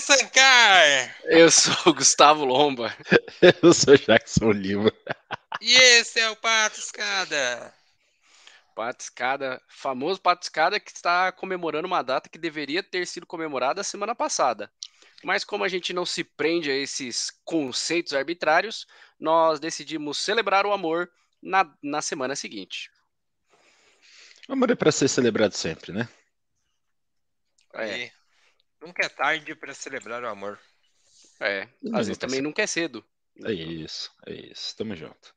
Sankar! Eu sou o Gustavo Lomba. Eu sou Jackson Lima. E esse é o Pato Escada. Pato Escada, famoso Pato Escada que está comemorando uma data que deveria ter sido comemorada semana passada. Mas como a gente não se prende a esses conceitos arbitrários, nós decidimos celebrar o amor na, na semana seguinte. O amor é para ser celebrado sempre, né? É. Nunca é tarde para celebrar o amor. É, às vezes também nunca é cedo. É isso, é isso. Tamo junto.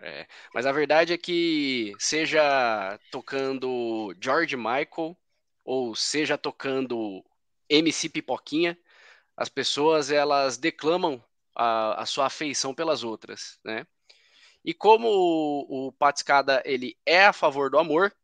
É, mas a verdade é que seja tocando George Michael ou seja tocando MC Pipoquinha, as pessoas elas declamam a, a sua afeição pelas outras, né? E como o, o Patiscada ele é a favor do amor,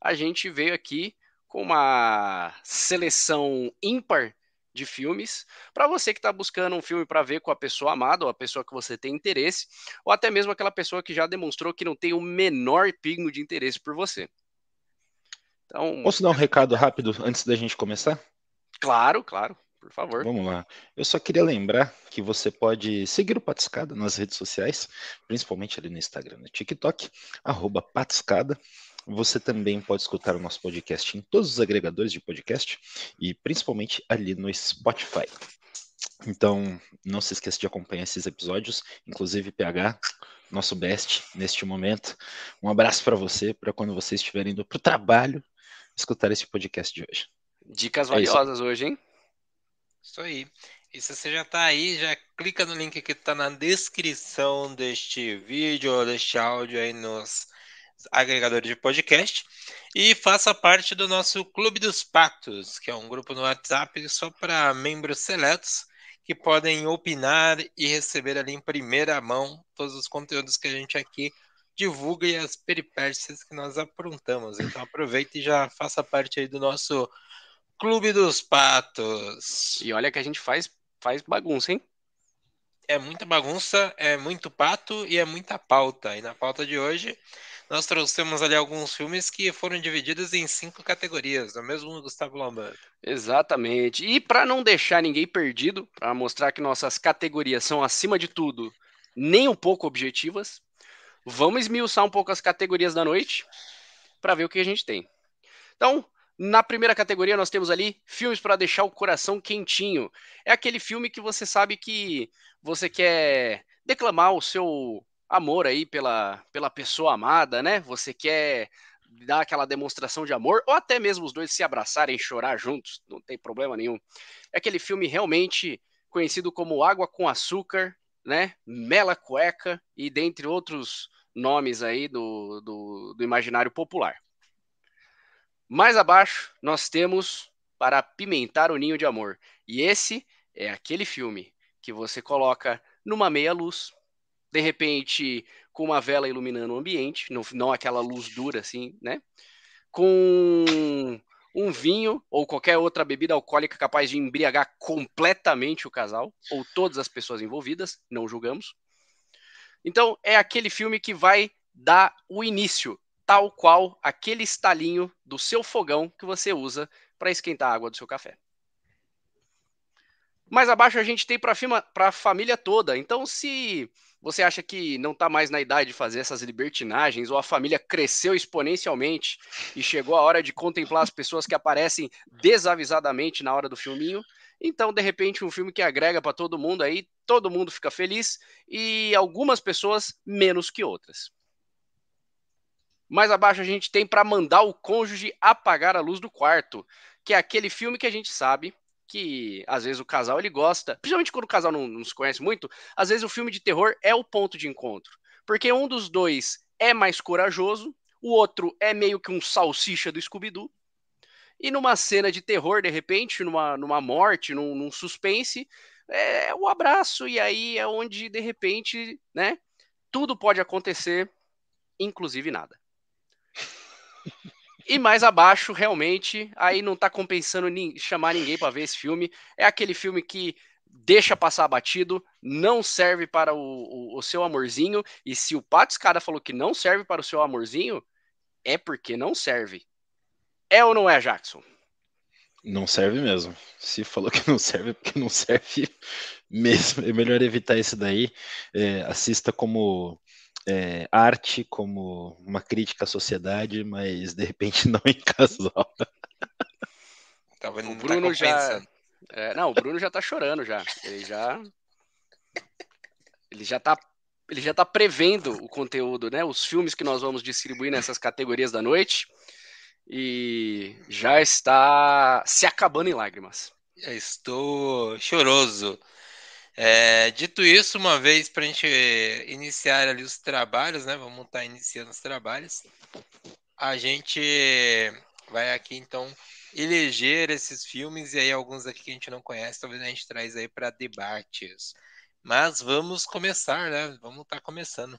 a gente veio aqui com uma seleção ímpar de filmes para você que está buscando um filme para ver com a pessoa amada ou a pessoa que você tem interesse, ou até mesmo aquela pessoa que já demonstrou que não tem o menor pingo de interesse por você. Então, Posso dar um recado rápido antes da gente começar? Claro, claro por favor. Vamos lá. Eu só queria lembrar que você pode seguir o Patiscada nas redes sociais, principalmente ali no Instagram, no TikTok, arroba Patiscada. Você também pode escutar o nosso podcast em todos os agregadores de podcast e principalmente ali no Spotify. Então, não se esqueça de acompanhar esses episódios, inclusive PH, nosso best neste momento. Um abraço para você, para quando você estiver indo para o trabalho, escutar esse podcast de hoje. Dicas é valiosas hoje, hein? Isso aí. E se você já está aí, já clica no link que está na descrição deste vídeo ou deste áudio aí nos agregadores de podcast e faça parte do nosso Clube dos Patos, que é um grupo no WhatsApp só para membros seletos que podem opinar e receber ali em primeira mão todos os conteúdos que a gente aqui divulga e as peripécias que nós aprontamos. Então aproveite e já faça parte aí do nosso Clube dos Patos. E olha que a gente faz, faz bagunça, hein? É muita bagunça, é muito pato e é muita pauta. E na pauta de hoje, nós trouxemos ali alguns filmes que foram divididos em cinco categorias, no mesmo Gustavo Lombardo. Exatamente. E para não deixar ninguém perdido, para mostrar que nossas categorias são, acima de tudo, nem um pouco objetivas, vamos esmiuçar um pouco as categorias da noite para ver o que a gente tem. Então, na primeira categoria, nós temos ali filmes para deixar o coração quentinho. É aquele filme que você sabe que você quer declamar o seu amor aí pela, pela pessoa amada, né? Você quer dar aquela demonstração de amor, ou até mesmo os dois se abraçarem e chorar juntos, não tem problema nenhum. É aquele filme realmente conhecido como Água com Açúcar, né? Mela Cueca e dentre outros nomes aí do, do, do imaginário popular. Mais abaixo, nós temos Para Apimentar o Ninho de Amor. E esse é aquele filme que você coloca numa meia luz, de repente com uma vela iluminando o ambiente, não, não aquela luz dura assim, né? Com um vinho ou qualquer outra bebida alcoólica capaz de embriagar completamente o casal ou todas as pessoas envolvidas, não julgamos. Então é aquele filme que vai dar o início tal qual aquele estalinho do seu fogão que você usa para esquentar a água do seu café. Mais abaixo a gente tem para a família toda. Então, se você acha que não está mais na idade de fazer essas libertinagens, ou a família cresceu exponencialmente e chegou a hora de contemplar as pessoas que aparecem desavisadamente na hora do filminho, então, de repente, um filme que agrega para todo mundo aí, todo mundo fica feliz e algumas pessoas menos que outras. Mais abaixo a gente tem para mandar o cônjuge apagar a luz do quarto, que é aquele filme que a gente sabe que às vezes o casal ele gosta, principalmente quando o casal não, não se conhece muito, às vezes o filme de terror é o ponto de encontro, porque um dos dois é mais corajoso, o outro é meio que um salsicha do Scooby-Doo, e numa cena de terror, de repente, numa, numa morte, num, num suspense, é o abraço, e aí é onde, de repente, né, tudo pode acontecer, inclusive nada. E mais abaixo, realmente, aí não tá compensando ni chamar ninguém para ver esse filme. É aquele filme que deixa passar batido, não serve para o, o, o seu amorzinho. E se o Pato Escada falou que não serve para o seu amorzinho, é porque não serve. É ou não é, Jackson? Não serve mesmo. Se falou que não serve, é porque não serve mesmo. É melhor evitar isso daí. É, assista como é, arte, como uma crítica à sociedade, mas de repente não em casal. Tava, O não tá Bruno já. compensando. É, não, o Bruno já tá chorando já. Ele já. Ele já tá. Ele já tá prevendo o conteúdo, né? Os filmes que nós vamos distribuir nessas categorias da noite. E já está se acabando em lágrimas. Já estou choroso. É, dito isso, uma vez para a gente iniciar ali os trabalhos, né? Vamos estar iniciando os trabalhos. A gente vai aqui então eleger esses filmes e aí alguns aqui que a gente não conhece, talvez a gente traz aí para debates. Mas vamos começar, né? Vamos estar começando.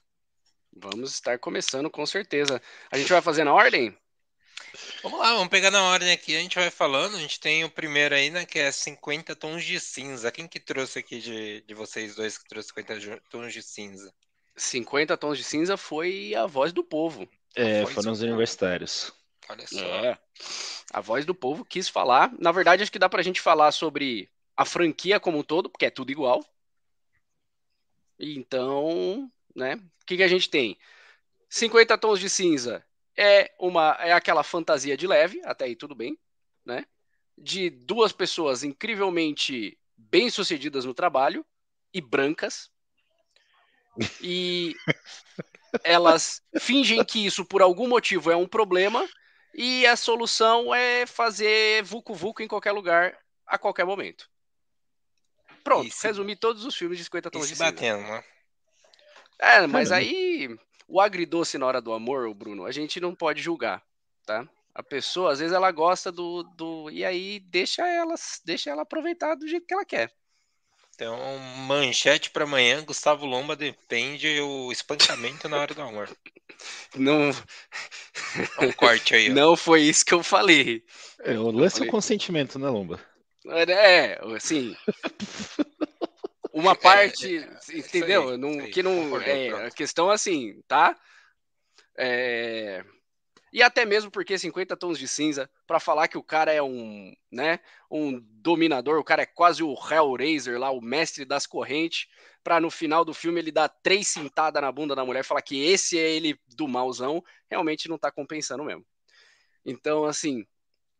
Vamos estar começando com certeza. A gente vai fazer na ordem? Vamos lá, vamos pegar na ordem aqui, a gente vai falando. A gente tem o primeiro aí, né? Que é 50 tons de cinza. Quem que trouxe aqui de, de vocês dois que trouxe 50 jo- tons de cinza? 50 tons de cinza foi a voz do povo. É, foram os universitários. Olha só. É. A voz do povo quis falar. Na verdade, acho que dá pra gente falar sobre a franquia como um todo, porque é tudo igual. E Então, né? O que, que a gente tem? 50 tons de cinza é uma é aquela fantasia de leve, até aí tudo bem, né? De duas pessoas incrivelmente bem-sucedidas no trabalho e brancas. E elas fingem que isso por algum motivo é um problema e a solução é fazer vucu vucu em qualquer lugar a qualquer momento. Pronto, se- resumi todos os filmes de 50 E tons de cinza. batendo, né? É, mas Caramba. aí o agridoce na hora do amor, Bruno, a gente não pode julgar, tá? A pessoa, às vezes, ela gosta do. do e aí deixa ela, deixa ela aproveitar do jeito que ela quer. Então, manchete para amanhã, Gustavo Lomba depende o espancamento na hora do amor. Não, Um corte aí, ó. não foi isso que eu falei. É, o lance é falei- o consentimento, né, Lomba? É, assim. Uma parte, entendeu? É, isso aí, não, que não, é, a questão é assim, tá? É, e até mesmo porque 50 tons de cinza, pra falar que o cara é um, né, um dominador, o cara é quase o Hellraiser lá, o mestre das correntes, pra no final do filme ele dar três cintadas na bunda da mulher e falar que esse é ele do mauzão, realmente não tá compensando mesmo. Então, assim,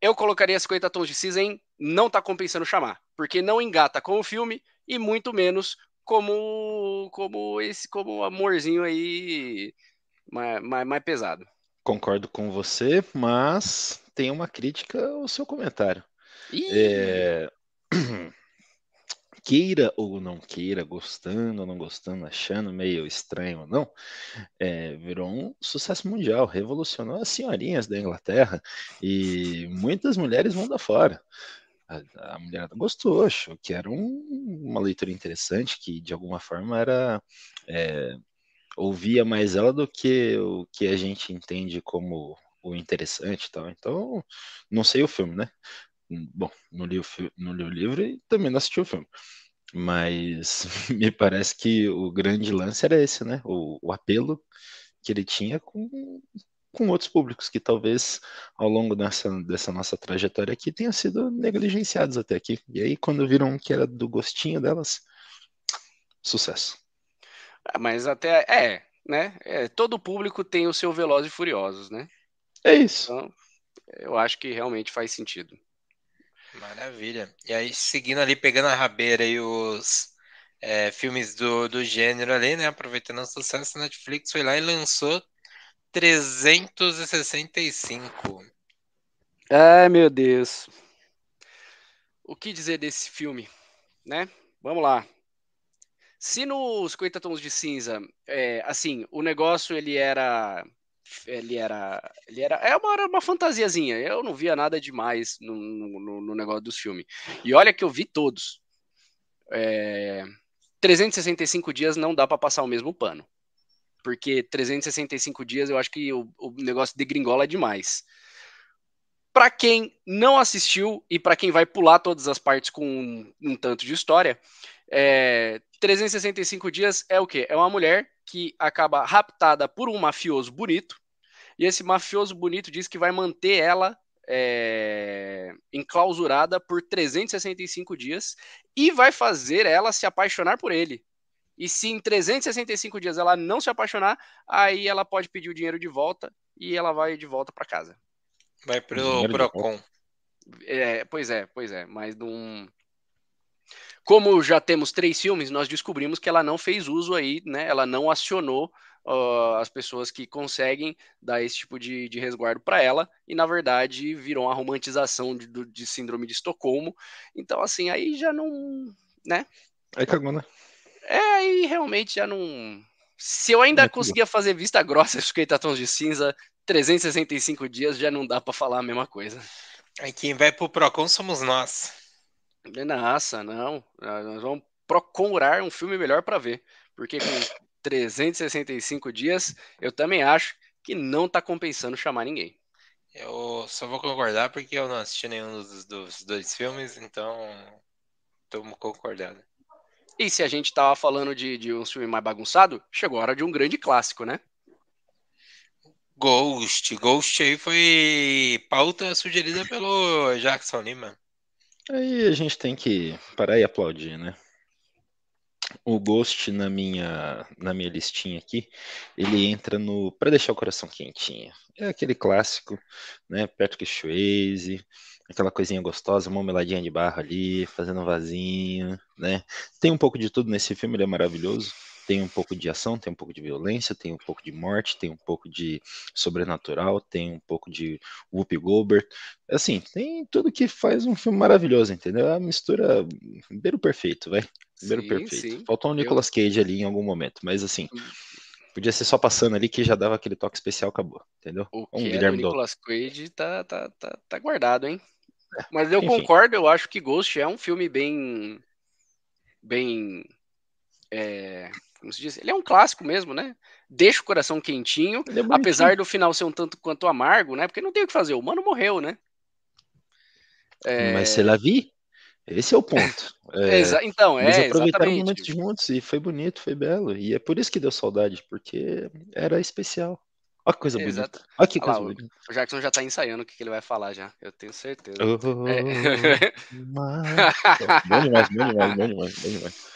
eu colocaria 50 tons de cinza em não tá compensando chamar, porque não engata com o filme e muito menos como como esse como amorzinho aí mais, mais, mais pesado. Concordo com você, mas tem uma crítica ao seu comentário. Ih, É, Queira ou não queira, gostando ou não gostando, achando meio estranho ou não, é, virou um sucesso mundial, revolucionou as senhorinhas da Inglaterra e muitas mulheres mundo afora. A, mulherada gostou, achou que era um- uma leitura interessante, que de alguma forma era é, ouvia mais ela do que o que a gente entende como o interessante tal. Então, não sei o filme, né? Bom, não li o, não li o livro e também não assisti o filme. Mas me parece que o grande lance era esse, né? O, o apelo que ele tinha com, com outros públicos que talvez ao longo dessa, dessa nossa trajetória aqui tenham sido negligenciados até aqui. E aí, quando viram que era do gostinho delas, sucesso. ah, mas até é, né? É, todo público tem o seu Velozes e Furiosos, né? É isso. Então, eu acho que realmente faz sentido. Maravilha. E aí, seguindo ali, pegando a rabeira aí os é, filmes do, do gênero ali, né? Aproveitando o sucesso, a Netflix foi lá e lançou 365. Ai, meu Deus. O que dizer desse filme, né? Vamos lá. Se nos 50 tons de cinza, é, assim, o negócio ele era ele era ele era é uma, era uma fantasiazinha. Eu não via nada demais no, no, no negócio dos filmes. E olha que eu vi todos. É, 365 dias não dá pra passar o mesmo pano. Porque 365 dias eu acho que o, o negócio de gringola é demais. Pra quem não assistiu e pra quem vai pular todas as partes com um, um tanto de história, é, 365 dias é o quê? É uma mulher que acaba raptada por um mafioso bonito, e esse mafioso bonito diz que vai manter ela é, enclausurada por 365 dias e vai fazer ela se apaixonar por ele. E se em 365 dias ela não se apaixonar, aí ela pode pedir o dinheiro de volta e ela vai de volta para casa. Vai pro Procon. É, pois é, pois é, mas num como já temos três filmes, nós descobrimos que ela não fez uso aí, né? Ela não acionou uh, as pessoas que conseguem dar esse tipo de, de resguardo para ela, e na verdade virou uma romantização de, de, síndrome de Estocolmo. Então, assim, aí já não. né? Aí cagou, né? É, aí realmente já não. Se eu ainda é conseguia fazer vista grossa 50 tons de cinza, 365 dias já não dá para falar a mesma coisa. Aí quem vai pro Procon somos nós. Nossa, não. Nós vamos procurar um filme melhor para ver. Porque com 365 dias, eu também acho que não tá compensando chamar ninguém. Eu só vou concordar porque eu não assisti nenhum dos, dos dois filmes, então estamos concordando. E se a gente tava falando de, de um filme mais bagunçado, chegou a hora de um grande clássico, né? Ghost. Ghost aí foi pauta sugerida pelo Jackson Lima. Aí a gente tem que parar e aplaudir, né? o Ghost na minha na minha listinha aqui, ele entra no para deixar o coração quentinho. É aquele clássico, né? Patrick Swayze, aquela coisinha gostosa, uma meladinha de barro ali, fazendo um vasinho, né? Tem um pouco de tudo nesse filme, ele é maravilhoso. Tem um pouco de ação, tem um pouco de violência, tem um pouco de morte, tem um pouco de sobrenatural, tem um pouco de Whoopi Goldberg. Assim, tem tudo que faz um filme maravilhoso, entendeu? É a mistura beiro perfeito, vai. Beiro sim, perfeito. Sim. Faltou um Nicolas. Cage ali em algum momento, mas assim, hum. podia ser só passando ali que já dava aquele toque especial, acabou, entendeu? O um que Guilherme é do Nicolas Cage tá, tá, tá, tá guardado, hein? É. Mas eu Enfim. concordo, eu acho que Ghost é um filme bem. bem. É, como se diz? Ele é um clássico mesmo, né? Deixa o coração quentinho, é apesar do final ser um tanto quanto amargo, né? Porque não tem o que fazer, o mano morreu, né? É... Mas você lá vi? Esse é o ponto. É, então, é. Eles aproveitaram exatamente. momentos juntos e foi bonito, foi belo. E é por isso que deu saudade, porque era especial. Olha que coisa Exato. bonita. Olha que coisa lá, bonita. O Jackson já tá ensaiando o que, que ele vai falar já. Eu tenho certeza. Oh, é. bom demais, bom demais, bom demais, bom demais.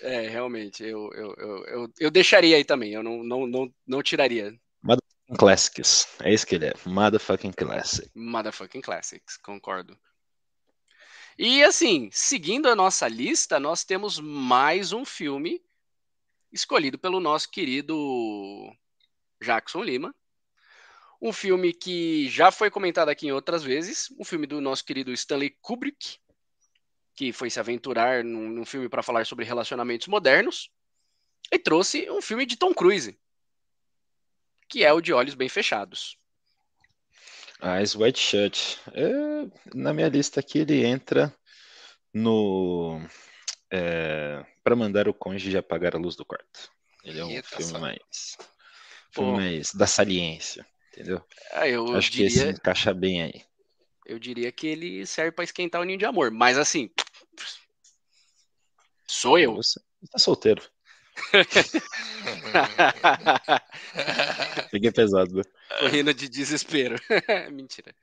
É, realmente, eu, eu, eu, eu, eu deixaria aí também, eu não, não, não, não tiraria. Motherfucking Classics, é isso que ele é, Motherfucking Classics. Motherfucking Classics, concordo. E assim, seguindo a nossa lista, nós temos mais um filme escolhido pelo nosso querido Jackson Lima. Um filme que já foi comentado aqui em outras vezes, um filme do nosso querido Stanley Kubrick, que foi se aventurar num, num filme para falar sobre relacionamentos modernos, e trouxe um filme de Tom Cruise, que é o de Olhos Bem Fechados. Eyes White Shut. É, na minha lista aqui ele entra no é, para mandar o cônjuge apagar a luz do quarto. Ele é um Eita filme só. mais, filme mais da saliência, entendeu? Ah, eu Acho diria... que esse encaixa bem aí. Eu diria que ele serve para esquentar o ninho de amor, mas assim, Sou eu. Você tá solteiro. Peguei pesado. Tô rindo de desespero. Mentira.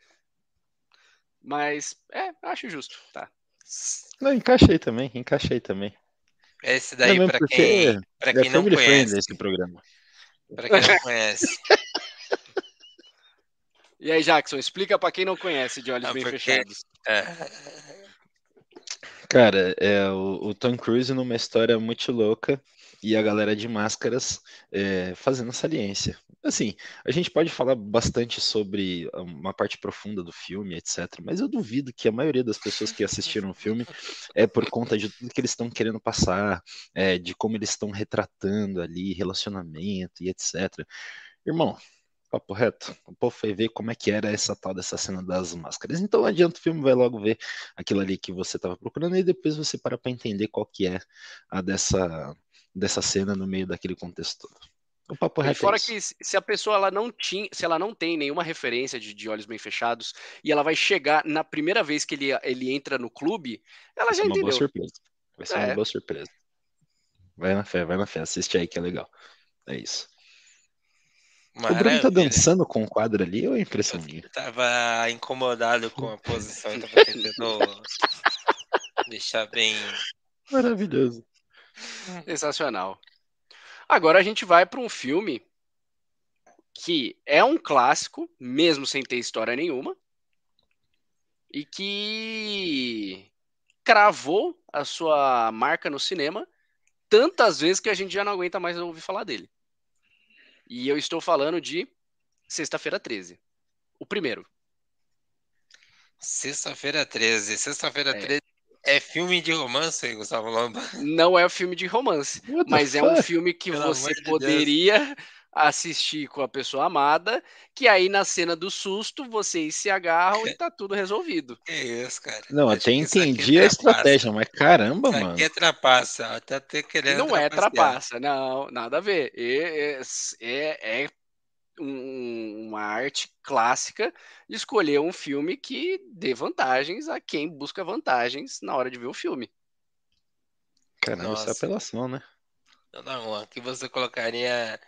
Mas, é, acho justo, tá. Não, encaixei também, encaixei também. Esse daí, não, pra quem, pra quem não conhece. Esse programa. Pra quem não conhece. E aí, Jackson, explica pra quem não conhece de olhos não, bem porque, fechados. É, Cara, é o, o, Tom Cruise numa história muito louca e a galera de máscaras é, fazendo saliência. Assim, a gente pode falar bastante sobre uma parte profunda do filme, etc. Mas eu duvido que a maioria das pessoas que assistiram o filme é por conta de tudo que eles estão querendo passar, é, de como eles estão retratando ali relacionamento e etc. Irmão, papo reto. O povo foi ver como é que era essa tal dessa cena das máscaras. Então adianta o filme, vai logo ver aquilo ali que você estava procurando e depois você para para entender qual que é a dessa, dessa cena no meio daquele contexto todo. O papo reto. E é fora é que se a pessoa ela não tinha, se ela não tem nenhuma referência de, de olhos bem fechados e ela vai chegar na primeira vez que ele, ele entra no clube, ela vai já entendeu. Vai ser uma boa surpresa. Vai ser é. uma boa surpresa. Vai na fé, vai na fé, assiste aí que é legal. É isso. O Bruno tá dançando com o quadro ali ou é impressão minha? Eu tava incomodado com a posição, então tava tentando deixar bem. Maravilhoso. Sensacional. Agora a gente vai para um filme que é um clássico, mesmo sem ter história nenhuma, e que cravou a sua marca no cinema tantas vezes que a gente já não aguenta mais ouvir falar dele. E eu estou falando de Sexta-feira 13. O primeiro. Sexta-feira 13. Sexta-feira é. 13 é filme de romance, Gustavo Lomba? Não é um filme de romance, mas é um filme que Pelo você poderia assistir com a pessoa amada, que aí na cena do susto vocês se agarram e tá tudo resolvido. É isso, cara. Não, Acho até entendi a estratégia, mas caramba, isso mano. Aqui é trapaça, até ter querendo. Não é trapaça, não, nada a ver. É, é, é um, uma arte clássica de escolher um filme que dê vantagens a quem busca vantagens na hora de ver o filme. Caramba, Nossa. isso é apelação, né? Não, não, aqui você colocaria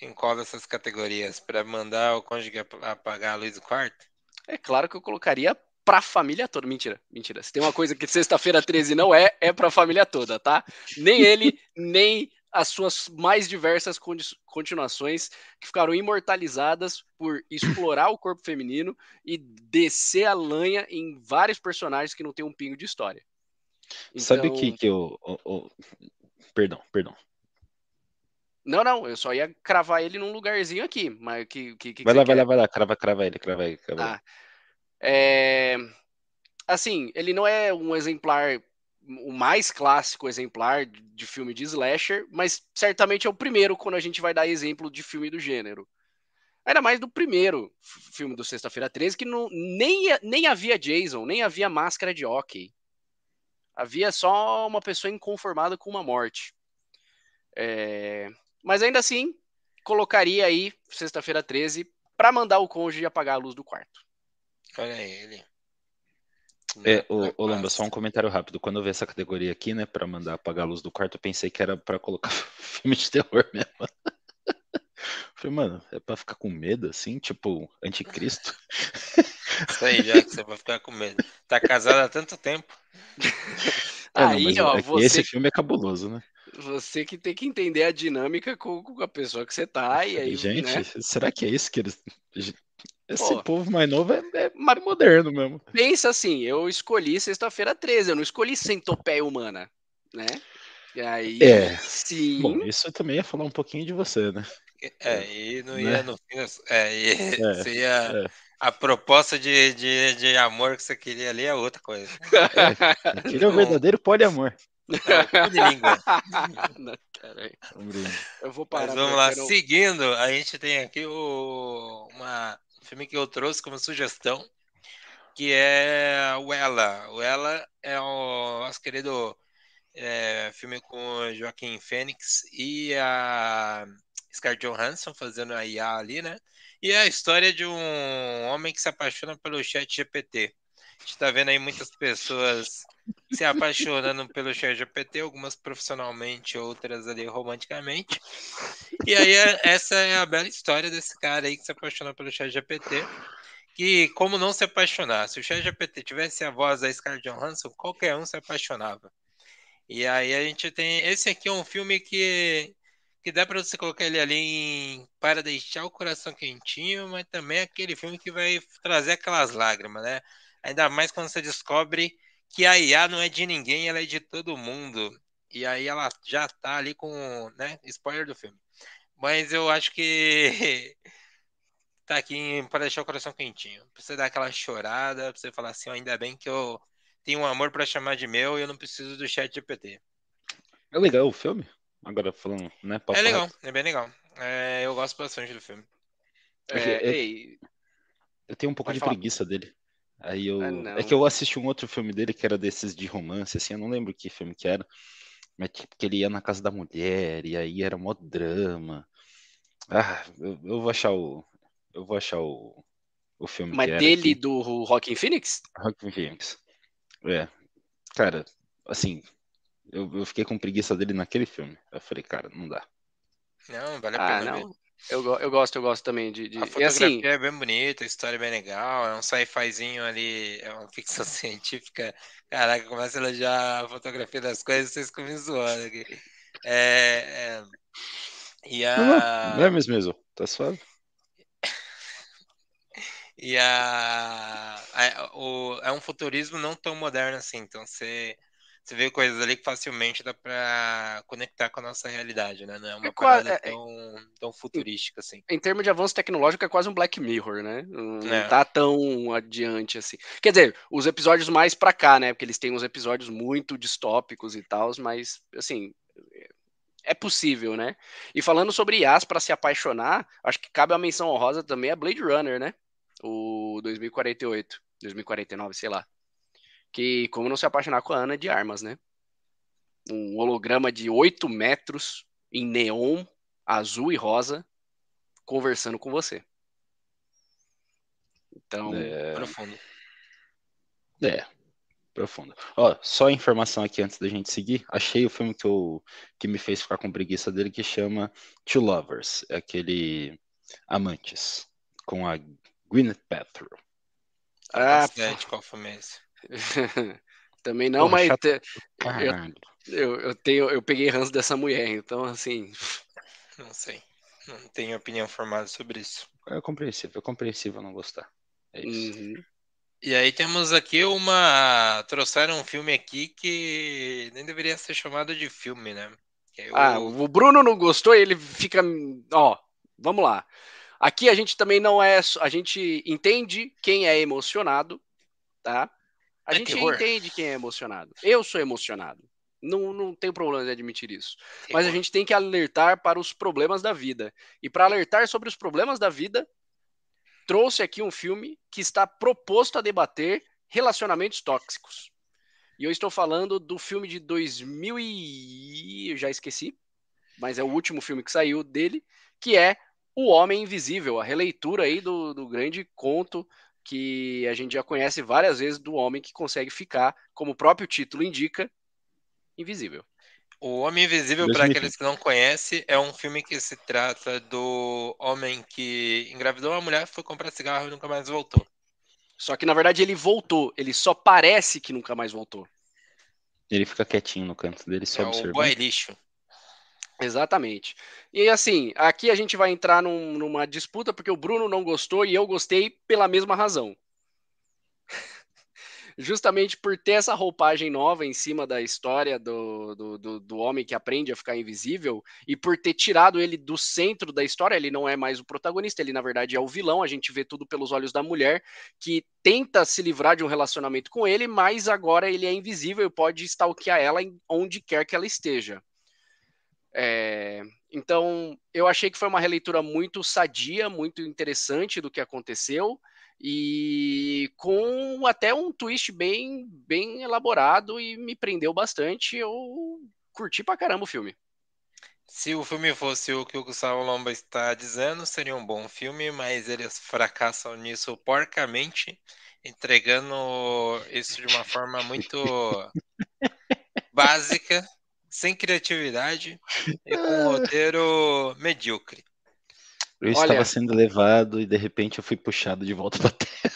em qual dessas categorias? Para mandar o cônjuge apagar a luz do quarto? É claro que eu colocaria pra família toda. Mentira, mentira. Se tem uma coisa que sexta-feira 13 não é, é pra família toda, tá? Nem ele, nem as suas mais diversas continuações que ficaram imortalizadas por explorar o corpo feminino e descer a lanha em vários personagens que não tem um pingo de história. Então... Sabe o que, que eu. Oh, oh, perdão, perdão. Não, não, eu só ia cravar ele num lugarzinho aqui. Mas que, que, que vai lá, vai lá, vai lá, crava, crava ele, crava ele. Crava ah, é... Assim, ele não é um exemplar, o mais clássico exemplar de filme de slasher, mas certamente é o primeiro quando a gente vai dar exemplo de filme do gênero. Ainda mais do primeiro filme do Sexta-feira 13, que não, nem, nem havia Jason, nem havia máscara de hockey. Havia só uma pessoa inconformada com uma morte. É... Mas ainda assim, colocaria aí, sexta-feira 13, para mandar o cônjuge apagar a luz do quarto. Olha ele. É, o, o Lamba, só um comentário rápido. Quando eu vi essa categoria aqui, né, para mandar apagar a luz do quarto, eu pensei que era para colocar filme de terror mesmo. Falei, mano, é pra ficar com medo, assim, tipo, anticristo? Isso aí, já que você vai ficar com medo. Tá casado há tanto tempo. É, aí, não, ó, é você... Esse filme é cabuloso, né? Você que tem que entender a dinâmica com, com a pessoa que você tá. E aí, Gente, né? será que é isso que eles. Esse Pô, povo mais novo é, é mais moderno mesmo. Pensa assim, eu escolhi sexta-feira 13, eu não escolhi centopeia humana, né? E aí, é. sim. Bom, isso também ia falar um pouquinho de você, né? É, e não ia né? no fim. É, e, é. É. A proposta de, de, de amor que você queria ali é outra coisa. É, queria o verdadeiro poliamor. Língua. Não, eu vou parar. Mas vamos lá, quero... seguindo, a gente tem aqui o uma filme que eu trouxe como sugestão, que é o Ela. O Ela é o nosso querido é, filme com Joaquim Fênix e a Scarlett Johansson fazendo a IA ali, né? E é a história de um homem que se apaixona pelo chat GPT. Gente tá vendo aí muitas pessoas se apaixonando pelo chat GPT, algumas profissionalmente, outras ali romanticamente. E aí é, essa é a bela história desse cara aí que se apaixona pelo chat GPT. Que como não se apaixonar? Se o chat GPT tivesse a voz da Scarlett Johansson, qualquer um se apaixonava. E aí a gente tem. Esse aqui é um filme que, que dá para você colocar ele ali em, para deixar o coração quentinho, mas também é aquele filme que vai trazer aquelas lágrimas, né? Ainda mais quando você descobre que a IA não é de ninguém, ela é de todo mundo. E aí ela já tá ali com, né, spoiler do filme. Mas eu acho que tá aqui para deixar o coração quentinho. Pra você dar aquela chorada, pra você falar assim, ainda bem que eu tenho um amor para chamar de meu e eu não preciso do chat GPT. É legal o filme? Agora falando, né? É legal, é bem legal. É, eu gosto bastante do filme. É, é, eu tenho um pouco de falar. preguiça dele. Aí eu. Ah, é que eu assisti um outro filme dele que era desses de romance, assim, eu não lembro que filme que era. Mas tipo, que ele ia na casa da mulher, e aí era mó drama. Ah, eu, eu vou achar o. Eu vou achar o, o filme. Mas dele aqui. do Rockin' Phoenix? Rockin' Phoenix. É. Cara, assim, eu, eu fiquei com preguiça dele naquele filme. Eu falei, cara, não dá. Não, vale a ah, pena não. Ver. Eu, eu gosto, eu gosto também de. de... A fotografia assim... é bem bonita, a história é bem legal, é um sci-fizinho ali, é uma ficção científica. Caraca, começa a elogiar a fotografia das coisas, vocês ficam me zoando aqui. É, é... E a... Não, não é mesmo, mesmo. Tá suave. E a, a, o, é um futurismo não tão moderno assim, então você você vê coisas ali que facilmente dá para conectar com a nossa realidade, né? Não é uma é parada é, tão, tão futurística assim. Em termos de avanço tecnológico, é quase um Black Mirror, né? Não, é. tá tão adiante assim. Quer dizer, os episódios mais para cá, né? Porque eles têm uns episódios muito distópicos e tal, mas assim, é possível, né? E falando sobre IAs para se apaixonar, acho que cabe a menção honrosa também a Blade Runner, né? O 2048, 2049, sei lá que como não se apaixonar com a Ana de armas, né? Um holograma de 8 metros em neon, azul e rosa, conversando com você. Então, é... profundo. É, profundo. Ó, só informação aqui antes da gente seguir. Achei o filme que, eu, que me fez ficar com preguiça dele, que chama Two Lovers. É aquele Amantes, com a Gwyneth Paltrow. Ah, qual filme é esse? Também não, Porra, mas te, eu, eu, eu, tenho, eu peguei ranço dessa mulher, então assim. Não sei. Não tenho opinião formada sobre isso. É compreensível, é compreensível não gostar. É isso. Uhum. E aí temos aqui uma. Trouxeram um filme aqui que nem deveria ser chamado de filme, né? Eu... Ah, o Bruno não gostou, ele fica. Ó, vamos lá. Aqui a gente também não é. A gente entende quem é emocionado, tá? A é gente terror. entende quem é emocionado. Eu sou emocionado. Não, não tenho problema de admitir isso. Terror. Mas a gente tem que alertar para os problemas da vida. E para alertar sobre os problemas da vida, trouxe aqui um filme que está proposto a debater relacionamentos tóxicos. E eu estou falando do filme de 2000 e... Eu já esqueci, mas é o último filme que saiu dele, que é O Homem Invisível, a releitura aí do, do grande conto que a gente já conhece várias vezes do homem que consegue ficar, como o próprio título indica, invisível. O Homem Invisível, para aqueles que não conhecem, é um filme que se trata do homem que engravidou uma mulher, foi comprar cigarro e nunca mais voltou. Só que na verdade ele voltou, ele só parece que nunca mais voltou. Ele fica quietinho no canto dele, só é observando. O boy lixo. Exatamente. E assim, aqui a gente vai entrar num, numa disputa porque o Bruno não gostou e eu gostei pela mesma razão. Justamente por ter essa roupagem nova em cima da história do, do, do, do, homem que aprende a ficar invisível e por ter tirado ele do centro da história, ele não é mais o protagonista, ele na verdade é o vilão. A gente vê tudo pelos olhos da mulher que tenta se livrar de um relacionamento com ele, mas agora ele é invisível e pode stalkear ela onde quer que ela esteja. É, então, eu achei que foi uma releitura muito sadia, muito interessante do que aconteceu e com até um twist bem, bem elaborado e me prendeu bastante. Eu curti pra caramba o filme. Se o filme fosse o que o Gustavo Lomba está dizendo, seria um bom filme, mas eles fracassam nisso porcamente, entregando isso de uma forma muito básica sem criatividade e com um roteiro medíocre. Eu Olha, estava sendo levado e de repente eu fui puxado de volta para terra.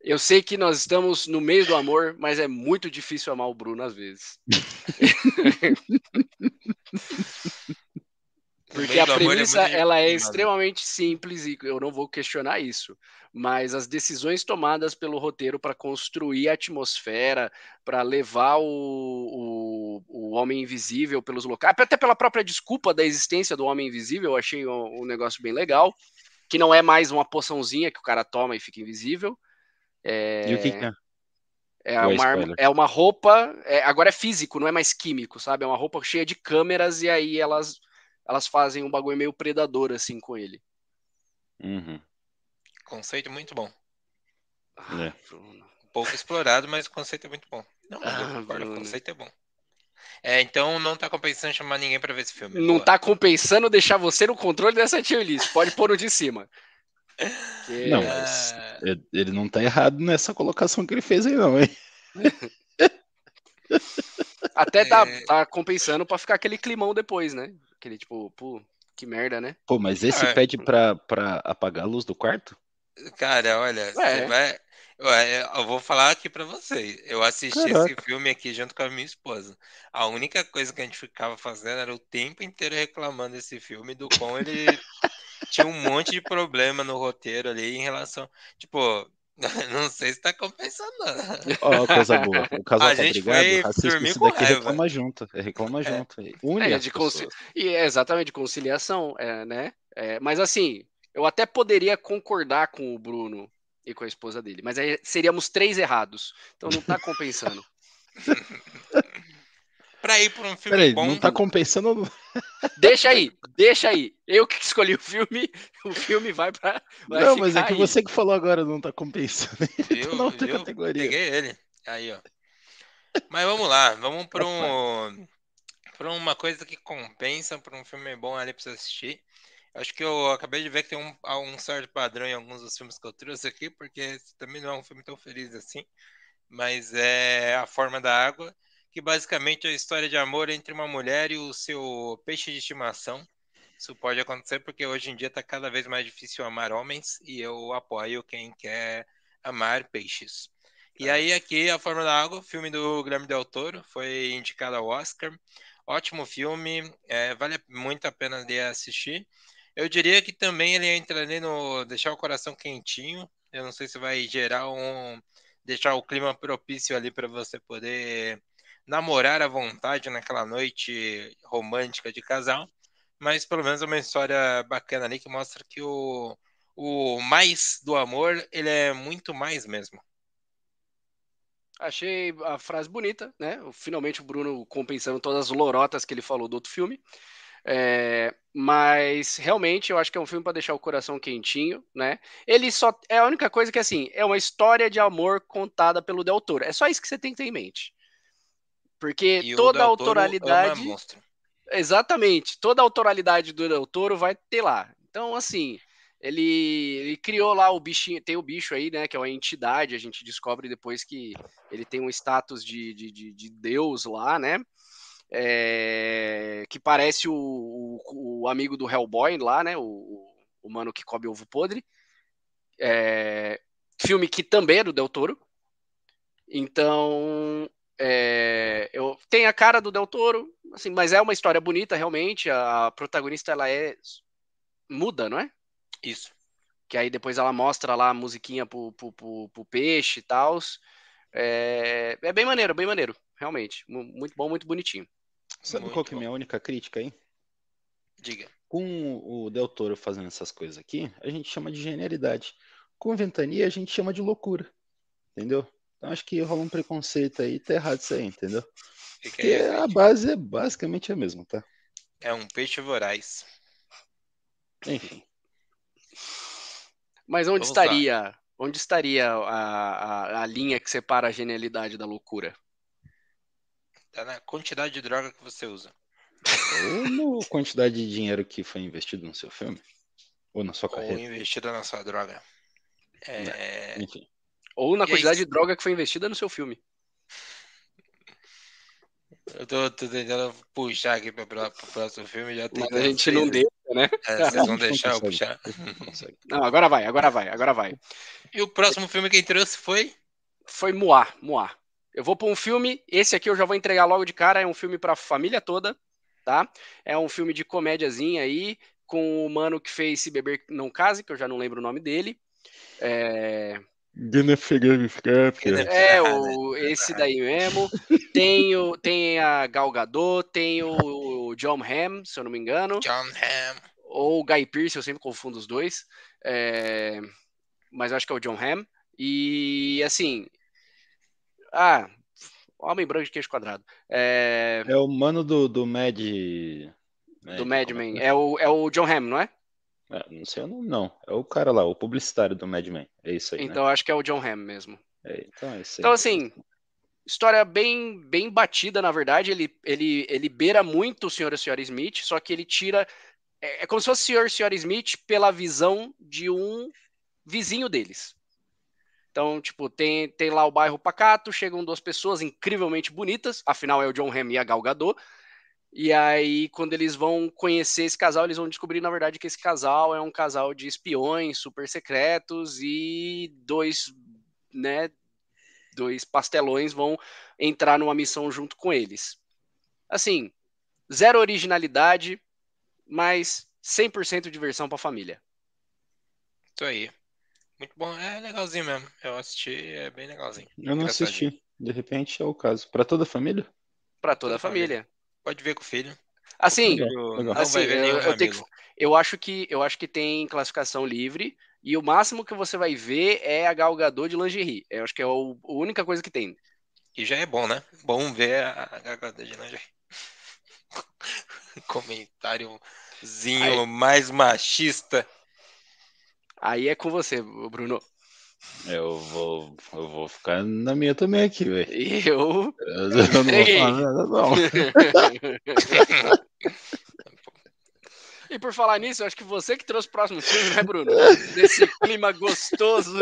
Eu sei que nós estamos no meio do amor, mas é muito difícil amar o Bruno às vezes. Porque a é premissa é ela é extremamente simples e eu não vou questionar isso. Mas as decisões tomadas pelo roteiro para construir a atmosfera, para levar o, o, o, Homem Invisível pelos locais, até pela própria desculpa da existência do Homem Invisível, eu achei um, um negócio bem legal. Que não é mais uma poçãozinha que o cara toma e fica invisível. É... E o que, que é? É uma, arma, é uma roupa, é, agora é físico, não é mais químico, sabe? É uma roupa cheia de câmeras e aí elas elas fazem um bagulho meio predador assim com ele. Uhum. Conceito muito bom. Ah, é. Pouco explorado, mas o conceito é muito bom. Não, ah, o conceito é bom. É, então não tá compensando chamar ninguém para ver esse filme. Não boa. tá compensando deixar você no controle dessa tier list. Pode pôr no de cima. Que... Não, mas ele não tá errado nessa colocação que ele fez aí, não, hein? Até tá, é... tá compensando para ficar aquele climão depois, né? Aquele tipo, pô. Que merda, né? Pô, mas esse É. pede pra, pra apagar a luz do quarto? Cara, olha, você vai. Eu vou falar aqui pra vocês. Eu assisti esse Caraca. filme aqui junto com a minha esposa. A única coisa que a gente ficava fazendo era o tempo inteiro reclamando desse filme, do quão ele tinha um monte de problema no roteiro ali em relação. Tipo, não sei se tá compensando, não. Ó, coisa boa. O casal A tá gente brigado, foi dormir isso daqui raiva. reclama junto. é, Reclama junto. aí. Une É, de pessoas. E é exatamente de conciliação, é, né? É, mas assim, eu até poderia concordar com o Bruno e com a esposa dele, mas aí seríamos três errados. Então não tá compensando. Pra ir pra um filme Peraí, bom. não tá compensando. deixa aí, deixa aí. Eu que escolhi o filme, o filme vai pra. Vai Não, mas é que aí. você que falou agora não tá compensando. Ele tá Viu, na outra viu? categoria. Peguei ele. Aí, ó. Mas vamos lá, vamos para um, pra uma coisa que compensa, para um filme bom ali pra você assistir. Acho que eu acabei de ver que tem um, um certo padrão em alguns dos filmes que eu trouxe aqui, porque também não é um filme tão feliz assim. Mas é A Forma da Água, que basicamente é a história de amor entre uma mulher e o seu peixe de estimação. Isso pode acontecer porque hoje em dia está cada vez mais difícil amar homens e eu apoio quem quer amar peixes. E aí aqui A Forma da Água, filme do Guilherme Del Toro, foi indicado ao Oscar. Ótimo filme, é, vale muito a pena de assistir. Eu diria que também ele entra ali no deixar o coração quentinho. Eu não sei se vai gerar um deixar o clima propício ali para você poder namorar à vontade naquela noite romântica de casal, mas pelo menos é uma história bacana ali que mostra que o, o mais do amor, ele é muito mais mesmo. Achei a frase bonita, né? Finalmente o Bruno compensando todas as lorotas que ele falou do outro filme. É, mas realmente eu acho que é um filme para deixar o coração quentinho, né? Ele só é a única coisa que assim é uma história de amor contada pelo Del Toro. É só isso que você tem que ter em mente, porque E toda a autoralidade, exatamente, toda a autoralidade do Del Toro vai ter lá. Então assim, ele, ele criou lá o bichinho, tem o bicho aí, né? Que é uma entidade. A gente descobre depois que ele tem um status de, de, de, de deus lá, né? é, que parece o, o, o, amigo do Hellboy lá, né? O, o mano que come ovo podre. É, filme que também é do Del Toro. Então, é, eu, tem a cara do Del Toro, assim, mas é uma história bonita, realmente. A protagonista, ela é muda, não é? Isso. Que aí depois ela mostra lá a musiquinha pro, pro, pro, pro peixe e tal. É, é bem maneiro, bem maneiro, realmente. Muito bom, muito bonitinho. Sabe Muito qual que é a minha única crítica aí? Diga. Com o Del Toro fazendo essas coisas aqui, a gente chama de genialidade. Com Ventania, a gente chama de loucura. Entendeu? Então acho que rola um preconceito aí, tá errado isso aí, entendeu? Fica Porque aí, a base é basicamente a mesma, tá? É um peixe voraz. Enfim. Mas onde Vamos lá. estaria, onde estaria a, a, a linha que separa a genialidade da loucura? Tá na quantidade de droga que você usa. Ou na quantidade de dinheiro que foi investido no seu filme. Ou na sua Ou carreira. investida na sua droga. É, Enfim. Ou na E aí, quantidade se- de droga que foi investida no seu filme. eu tô, tô tentando puxar aqui para o próximo filme. Já Mas a gente não deixa, né? vocês A vão deixar eu puxar. não agora vai, agora vai, agora vai. E o próximo filme quem trouxe foi? Foi Moá, Moá. Eu vou para um filme, esse aqui eu já vou entregar logo de cara, é um filme para a família toda, tá? É um filme de comédiazinha aí, com o mano que fez Se Beber Não Case, que eu já não lembro o nome dele. É, é o, esse daí mesmo. Tem, o, tem a Gal Gadot, tem o John Hamm, se eu não me engano. John Hamm. ou o Guy Pearce, eu sempre confundo os dois, é, mas eu acho que é o John Hamm. E assim, ah, homem branco de queixo quadrado. É, É o mano do, do Mad. do Mad Men. É o, é o John Hamm, não é? É, não sei o nome, não. É o cara lá, o publicitário do Mad Men. É isso aí, Então eu acho que é o John Hamm mesmo. né? É, então é isso aí. Então, assim, história bem, bem batida, na verdade. Ele, ele, ele beira muito o Sr. e a Sra. Smith, só que ele tira. É, é como se fosse o Sr. e a Sra. Smith pela visão de um vizinho deles. Então, tipo, tem, tem lá o bairro pacato, chegam duas pessoas incrivelmente bonitas, afinal é o John Hamm e a Gal Gadot, E aí, quando eles vão conhecer esse casal, eles vão descobrir, na verdade, que esse casal é um casal de espiões super secretos e dois, né, dois pastelões vão entrar numa missão junto com eles. Assim, zero originalidade, mas 100% diversão pra família. Isso aí. Muito bom, é legalzinho mesmo. Eu assisti, é bem legalzinho. Eu não assisti. De repente é o caso. Pra toda a família? Pra toda a família. Pode ver com o filho. Assim, Legal, legal. Não assim eu, que- acho que eu acho que tem classificação livre e o máximo que você vai ver é a Galgador de lingerie. Eu acho que é o- a única coisa que tem. E já é bom, né? Bom ver a a Gagada de lingerie. Comentáriozinho mais machista. Aí é com você, Bruno. Eu vou, eu vou ficar na minha também aqui, velho. E eu Eu não vou falar nada, não. E por falar nisso, eu acho que você que trouxe o próximo filme, né, Bruno? Desse clima gostoso.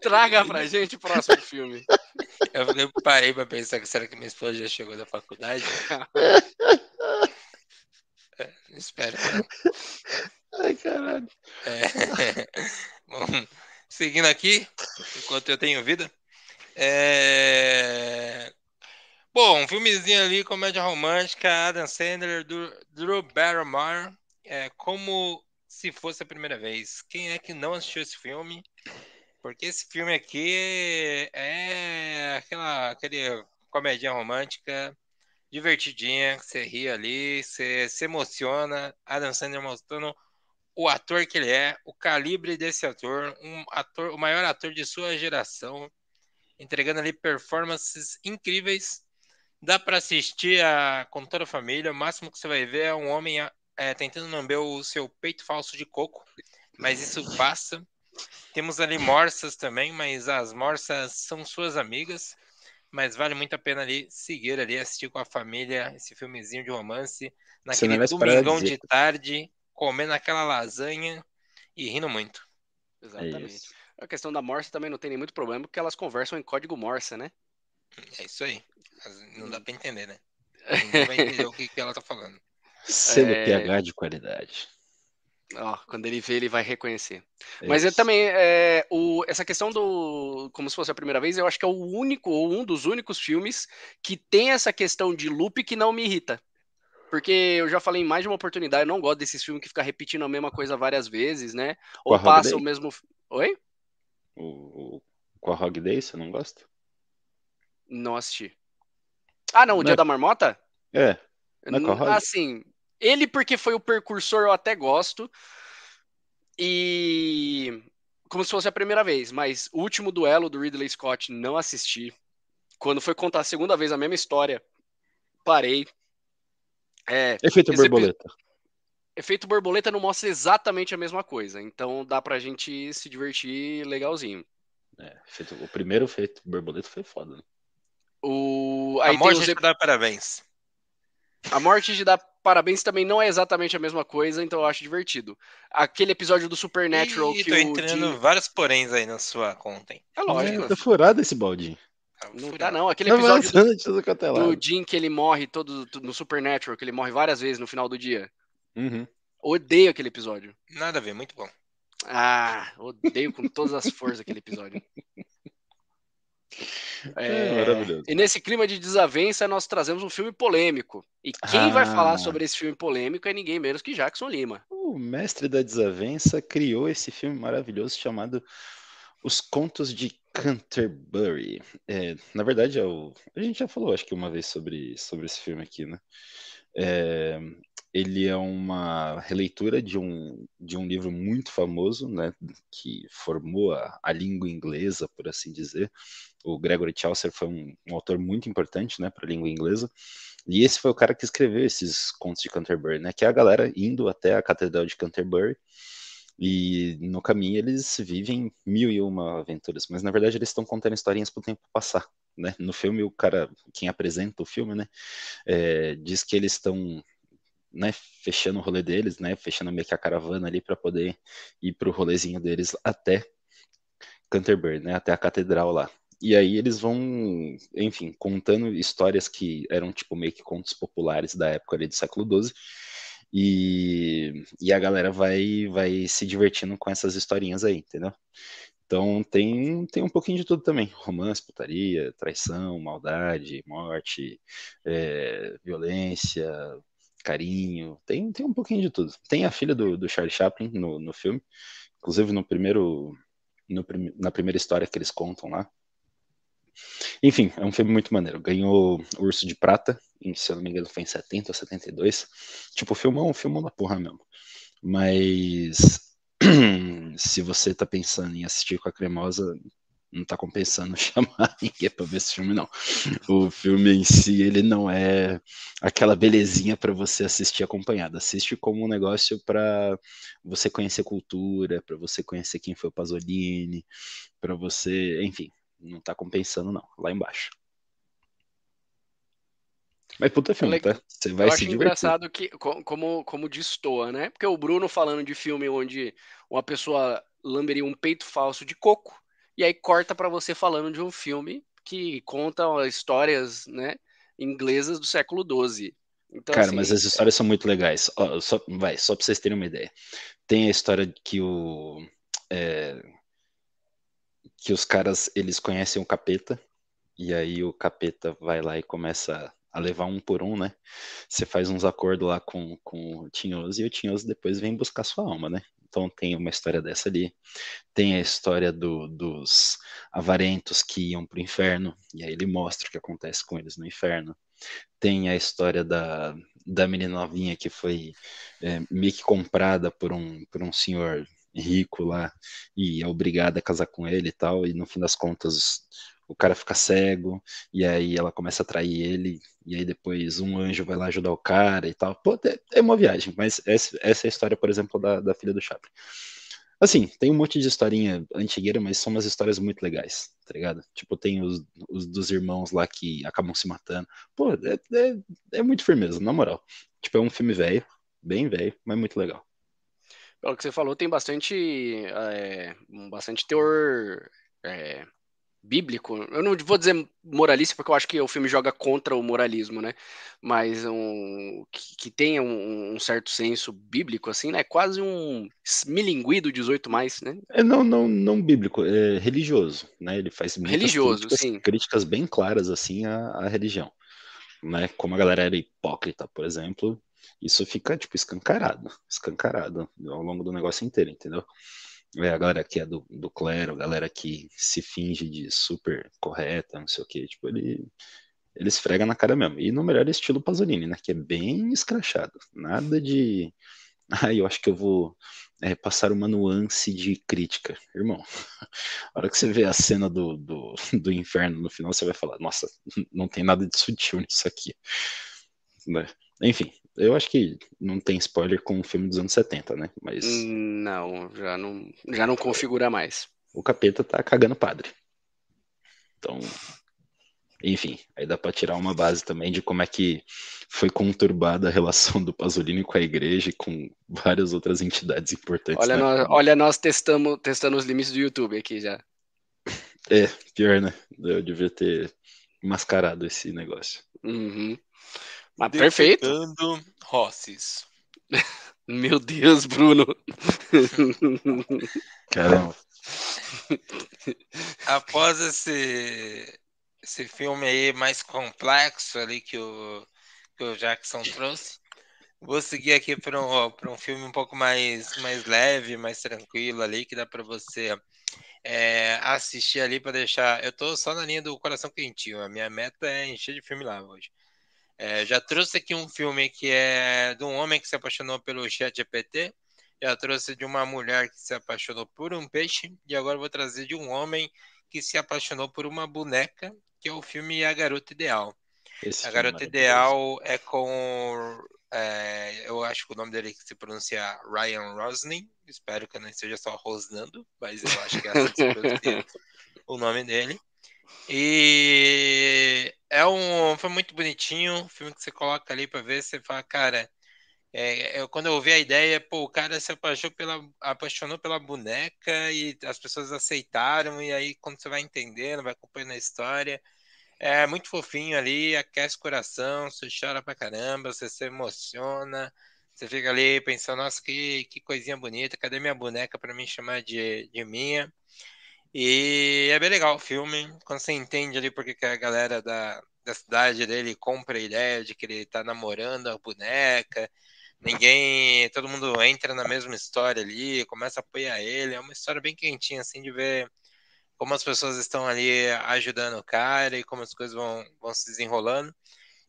Traga pra gente o próximo filme. Eu fiquei- parei pra pensar que será que minha esposa já chegou da faculdade? É, espero. Ai, caralho. É. Bom, seguindo aqui, enquanto eu tenho vida. É... Bom, um filmezinho ali, comédia romântica, Adam Sandler, Drew, Barrymore, é como se fosse a primeira vez. Quem é que não assistiu esse filme? Porque esse filme aqui é aquela aquele comédia romântica divertidinha, que você ri ali, você se emociona. Adam Sandler mostrando o ator que ele é, o calibre desse ator, um ator, o maior ator de sua geração, entregando ali performances incríveis. Dá para assistir a, com toda a família. O máximo que você vai ver é um homem é, tentando lamber o seu peito falso de coco, mas isso passa. Temos ali morsas também, mas as morsas são suas amigas. Mas vale muito a pena ali seguir ali, assistir com a família esse filmezinho de romance, naquele domingão de tarde, comendo aquela lasanha e rindo muito. É Exatamente. isso. A questão da Morse também não tem nem muito problema, porque elas conversam em código Morse, né? É isso aí. Mas Não dá pra entender, né? Ninguém vai entender o que, que ela tá falando. Selo É. PH de qualidade. Ó, quando ele vê, ele vai reconhecer. É Mas eu também, é, o, essa questão do. Como se fosse a primeira vez, eu acho que é o único, ou um dos únicos filmes que tem essa questão de loop que não me irrita. Porque eu já falei em mais de uma oportunidade, eu não gosto desses filmes que fica repetindo a mesma coisa várias vezes, né? Ou passa Holiday? o mesmo. Oi? O, o, com a Hog Day, você não gosta? Não assisti. Ah, não, o Não Dia é- da Marmota? É. Não é? Assim, ele porque foi o precursor eu até gosto. E como se fosse a primeira vez, mas o último duelo do Ridley Scott não assisti. Quando foi contar a segunda vez a mesma história, parei. É, Efeito borboleta. efeito borboleta não mostra exatamente a mesma coisa, então dá pra gente se divertir legalzinho. É, efeito- o primeiro efeito borboleta foi foda, né? O a aí tem morte os te dá parabéns. A morte de dar parabéns também não é exatamente a mesma coisa, então eu acho divertido. Aquele episódio do Supernatural Ih, que tô o entrando Jim... vários poréns aí na sua conta, hein? É lógico. É, tá furado esse baldinho. Não dá não. Aquele episódio do, do. Jim que ele morre todo no Supernatural, que ele morre várias vezes no final do dia. Uhum. Odeio aquele episódio. Nada a ver, muito bom. Ah, odeio com todas as forças aquele episódio. É, É, maravilhoso. E nesse clima de desavença, nós trazemos um filme polêmico. E quem vai Ah. falar sobre esse filme polêmico é ninguém menos que Jackson Lima. O mestre da desavença criou esse filme maravilhoso chamado Os Contos de Canterbury. É, na verdade, é a gente já falou, acho que uma vez sobre, sobre esse filme aqui, né? É, ele é uma releitura de um, de um livro muito famoso, né? Que formou a, a língua inglesa, por assim dizer. O Gregory Chaucer foi um, um autor muito importante, né, para a língua inglesa. E esse foi o cara que escreveu esses contos de Canterbury, né? Que é a galera indo até a Catedral de Canterbury e no caminho eles vivem mil e uma aventuras, mas na verdade eles estão contando historinhas pro tempo passar, né? No filme o cara, quem apresenta o filme, né, é, diz que eles estão né, fechando o rolê deles, né, fechando meio que a caravana ali para poder ir pro rolezinho deles até Canterbury, né, até a catedral lá. e aí eles vão, enfim, contando histórias que eram tipo meio que contos populares da época ali do século XII. E, e a galera vai, vai se divertindo com essas historinhas aí, entendeu? Então tem, tem um pouquinho de tudo também: romance, putaria, traição, maldade, morte, é, violência, carinho. Tem, tem um pouquinho de tudo. Tem a filha do, do Charlie Chaplin no, no filme, inclusive no primeiro, no, na primeira história que eles contam lá. Enfim, é um filme muito maneiro. Ganhou Urso de Prata, em, se eu não me engano foi em 70 ou 72. Tipo, filmão, um filmão da porra mesmo. Mas se você tá pensando em assistir com a cremosa, não tá compensando chamar ninguém pra ver esse filme, não. O filme em si, ele não é aquela belezinha para você assistir acompanhado. Assiste como um negócio para você conhecer cultura, para você conhecer quem foi o Pasolini, para você, enfim, não tá compensando, não, lá embaixo. Mas puta filme, tá? Você vai Eu se acho divertir. engraçado que, co- como, como destoa, né? Porque o Bruno falando de filme onde uma pessoa lamberia um peito falso de coco, e aí corta pra você falando de um filme que conta histórias, né, inglesas do século XII. Então, Cara, assim, mas as histórias são muito legais. Ó, só, vai, só pra vocês terem uma ideia. Tem a história que o. é, que os caras, eles conhecem o capeta, e aí o capeta vai lá e começa a levar um por um, né? Você faz uns acordos lá com, com o Tinhoso, e o Tinhoso depois vem buscar sua alma, né? Então tem uma história dessa ali. Tem a história do- dos avarentos que iam pro inferno, e aí ele mostra o que acontece com eles no inferno. Tem a história da, da menina novinha que foi é, meio que comprada por um, por um senhor rico lá e é obrigada a casar com ele e tal, e no fim das contas o cara fica cego, e aí ela começa a trair ele, e aí depois um anjo vai lá ajudar o cara e tal. Pô, é, uma viagem, mas essa, essa é a história, por exemplo, da, da filha do Chaplin. Assim, tem um monte de historinha antigueira, mas são umas histórias muito legais, tá ligado? Tipo, tem os, os dos irmãos lá que acabam se matando. Pô, é, é, é muito firmeza, na moral. Tipo, é um filme velho, bem velho, mas muito legal. Pelo que você falou, tem bastante, é, bastante teor é, bíblico. Eu não vou dizer moralista, porque eu acho que o filme joga contra o moralismo, né? Mas um, que, que tenha um, um certo senso bíblico, assim, né? Quase um milinguido do 18 mais, né? É não, não, não bíblico, é religioso, né? Ele faz muitas Religioso, críticas, sim. críticas bem claras assim à, à religião, né? Como a galera era hipócrita, por exemplo, isso fica tipo escancarado, escancarado ao longo do negócio inteiro, entendeu? É, a galera que é do, do clero, a galera que se finge de super correta, não sei o que, tipo, ele, ele esfrega na cara mesmo. E no melhor estilo Pasolini, né? Que é bem escrachado. Nada de. Ah, eu acho que eu vou é, passar uma nuance de crítica. Irmão, a hora que você vê a cena do, do, do inferno no final, você vai falar, nossa, não tem nada de sutil nisso aqui. Né? Enfim, eu acho que não tem spoiler com o filme dos anos 70, né? Mas Não, já não, já não configura mais. o capeta tá cagando padre. Então, enfim, aí dá pra tirar uma base também de como é que foi conturbada a relação do Pasolini com a igreja e com várias outras entidades importantes. Olha, nós, olha nós testamos, testando os limites do YouTube aqui já. É, pior, né? Eu devia ter mascarado esse negócio. Uhum. Mas perfeito. Rosses. Meu Deus, Bruno. Caramba. Após esse, esse filme aí mais complexo ali que o, que o Jackson trouxe, vou seguir aqui para um, pra um filme um pouco mais, mais leve, mais tranquilo ali, que dá para você é, assistir ali para deixar. Eu tô só na linha do coração quentinho. A minha meta é encher de filme lá hoje. É, já trouxe aqui um filme que é de um homem que se apaixonou pelo chat GPT. Já trouxe de uma mulher que se apaixonou por um peixe. E agora vou trazer de um homem que se apaixonou por uma boneca, que é o filme A Garota Ideal. Esse A é Garota. Ideal é com. é, eu acho que o nome dele se pronuncia Ryan Rosling. Espero que eu não esteja só rosnando, mas eu acho que é assim que se pronuncia o nome dele. E é um filme muito bonitinho, um filme que você coloca ali pra ver, você fala, cara, É, eu, quando eu ouvi a ideia, pô, o cara se apaixonou pela, apaixonou pela boneca e as pessoas aceitaram, e aí quando você vai entendendo, vai acompanhando a história, é muito fofinho ali, aquece o coração, você chora pra caramba, você se emociona, você fica ali pensando, nossa, que, que coisinha bonita, cadê minha boneca para me chamar de, de minha? E é bem legal o filme, quando você entende ali porque que a galera da, da cidade dele compra a ideia de que ele tá namorando a boneca, ninguém, todo mundo entra na mesma história ali, começa a apoiar ele, é uma história bem quentinha, assim, de ver como as pessoas estão ali ajudando o cara e como as coisas vão, vão se desenrolando.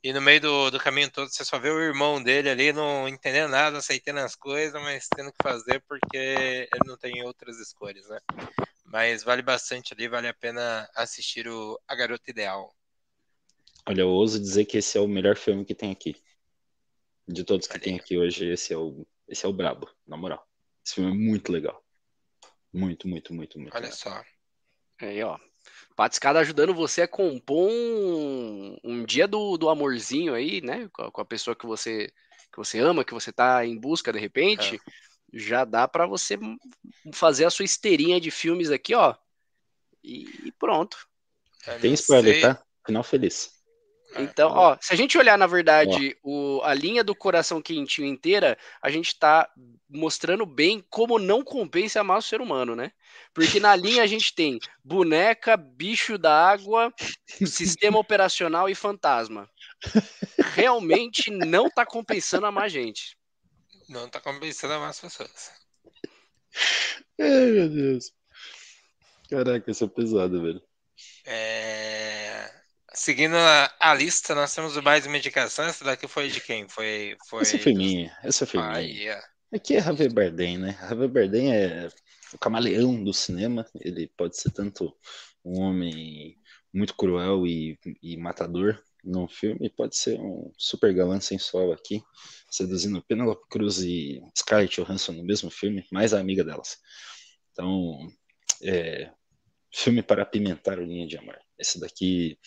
E no meio do, do caminho todo você só vê o irmão dele ali, não entendendo nada, aceitando as coisas, mas tendo que fazer porque ele não tem outras escolhas, né? Mas vale bastante ali, vale a pena assistir o A Garota Ideal. Olha, eu ouso dizer que esse é o melhor filme que tem aqui. De todos que tem aqui hoje, esse é o, esse é o brabo, na moral. Esse filme é muito legal. Muito, muito, muito, muito. Olha legal. só. Aí, ó. Patiscada ajudando você a compor um, um dia do, do amorzinho aí, né? Com a, com a pessoa que você, que você ama, que você tá em busca de repente. É. Já dá para você fazer a sua esteirinha de filmes aqui, ó. E, e pronto. Eu Tem não spoiler, tá? Final feliz. É. Então, ó, se a gente olhar, na verdade, o, a linha do coração quentinho inteira, a gente tá mostrando bem como não compensa amar o ser humano, né? Porque na linha a gente tem boneca, bicho da água, sistema operacional e fantasma. Realmente não tá compensando amar a gente. Não tá compensando amar as pessoas. Ai, meu Deus. Caraca, isso é pesado, velho. É, Seguindo a, a lista, nós temos o mais medicação. Essa daqui foi de quem? Foi. foi Essa foi minha. Essa foi minha. Aí, ó. Aqui é Javier Bardem, né? Javier Bardem é o camaleão do cinema. Ele pode ser tanto um homem muito cruel e, e matador num filme, pode ser um super galã sensual aqui, seduzindo Penelope Cruz e Scarlett Johansson no mesmo filme, mais a amiga delas. Então, é, filme para apimentar o Linha de Amor. Esse daqui,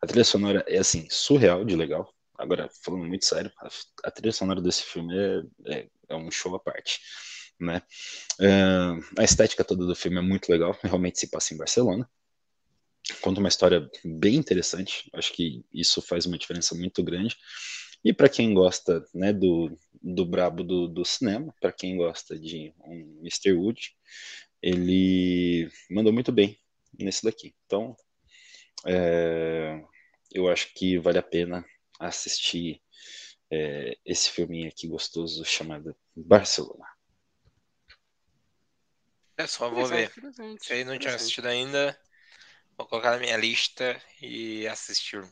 a trilha sonora é assim, surreal de legal. Agora, falando muito sério, a, a trilha sonora desse filme é, é, é um show à parte. Né? Uh, a estética toda do filme é muito legal, realmente se passa em Barcelona. Conta uma história bem interessante, acho que isso faz uma diferença muito grande. E para quem gosta né, do, do brabo do, do cinema, para quem gosta de um Mr. Wood, ele mandou muito bem nesse daqui. Então, é, eu acho que vale a pena assistir é, esse filminho aqui gostoso chamado Barcelona. É só, vou ver. Se aí não tinha assistido ainda, vou colocar na minha lista e assistir.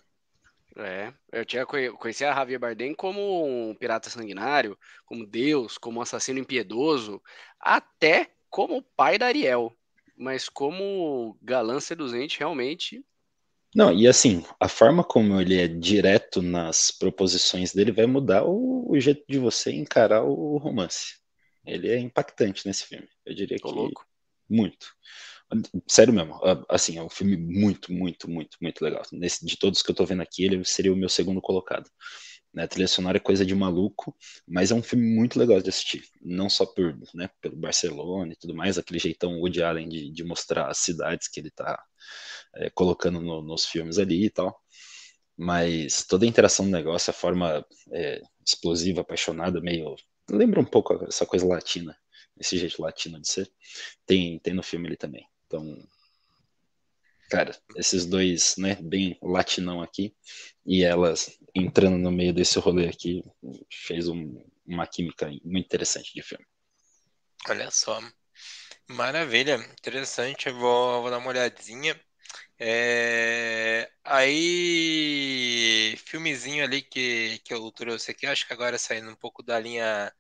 É, eu tinha conhe- conheci a Javier Bardem como um pirata sanguinário, como Deus, como um assassino impiedoso, até como pai da Ariel. Mas como galã seduzente, realmente. Não, e assim, a forma como ele é direto nas proposições dele vai mudar o, o jeito de você encarar o romance. Ele é impactante nesse filme. Eu diria Tô que louco. muito. Sério mesmo, a- assim, é um filme muito, muito, muito, muito legal. Nesse, de todos que eu tô vendo aqui, ele seria o meu segundo colocado. Né, trilha sonora é coisa de maluco, mas é um filme muito legal de assistir. Não só por, né, pelo Barcelona e tudo mais, aquele jeitão Woody Allen de, de mostrar as cidades que ele tá é, colocando no- nos filmes ali e tal. Mas toda a interação do negócio, a forma é, explosiva, apaixonada, meio. Lembra um pouco essa coisa latina, esse jeito latino de ser. Tem, tem no filme ali também. Então, cara, esses dois, né, bem latinão aqui, e elas entrando no meio desse rolê aqui, fez um- uma química muito interessante de filme. Olha só. Maravilha, interessante. Eu vou, vou dar uma olhadinha. É, Aí, filmezinho ali que, que eu trouxe aqui, acho que agora saindo um pouco da linha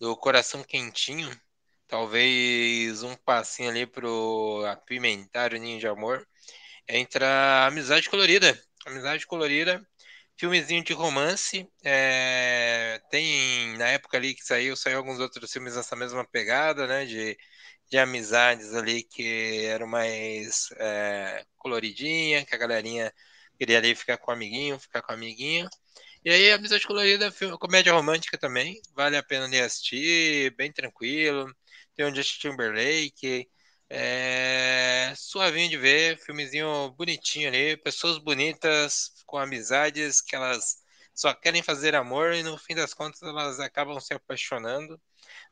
do Coração Quentinho, talvez um passinho ali pro apimentar o Ninho de Amor, entra Amizade Colorida. Amizade Colorida, filmezinho de romance, é, tem, na época ali que saiu, saiu alguns outros filmes nessa mesma pegada, né, de, de amizades ali que eram mais é, coloridinha, que a galerinha Queria ali ficar com o amiguinho, ficar com a amiguinha. E aí, Amizade Colorida, filme, comédia romântica também. Vale a pena ali assistir, bem tranquilo. Tem o Justin Timberlake. É, suavinho de ver, filmezinho bonitinho ali. Pessoas bonitas, com amizades que elas só querem fazer amor e no fim das contas elas acabam se apaixonando.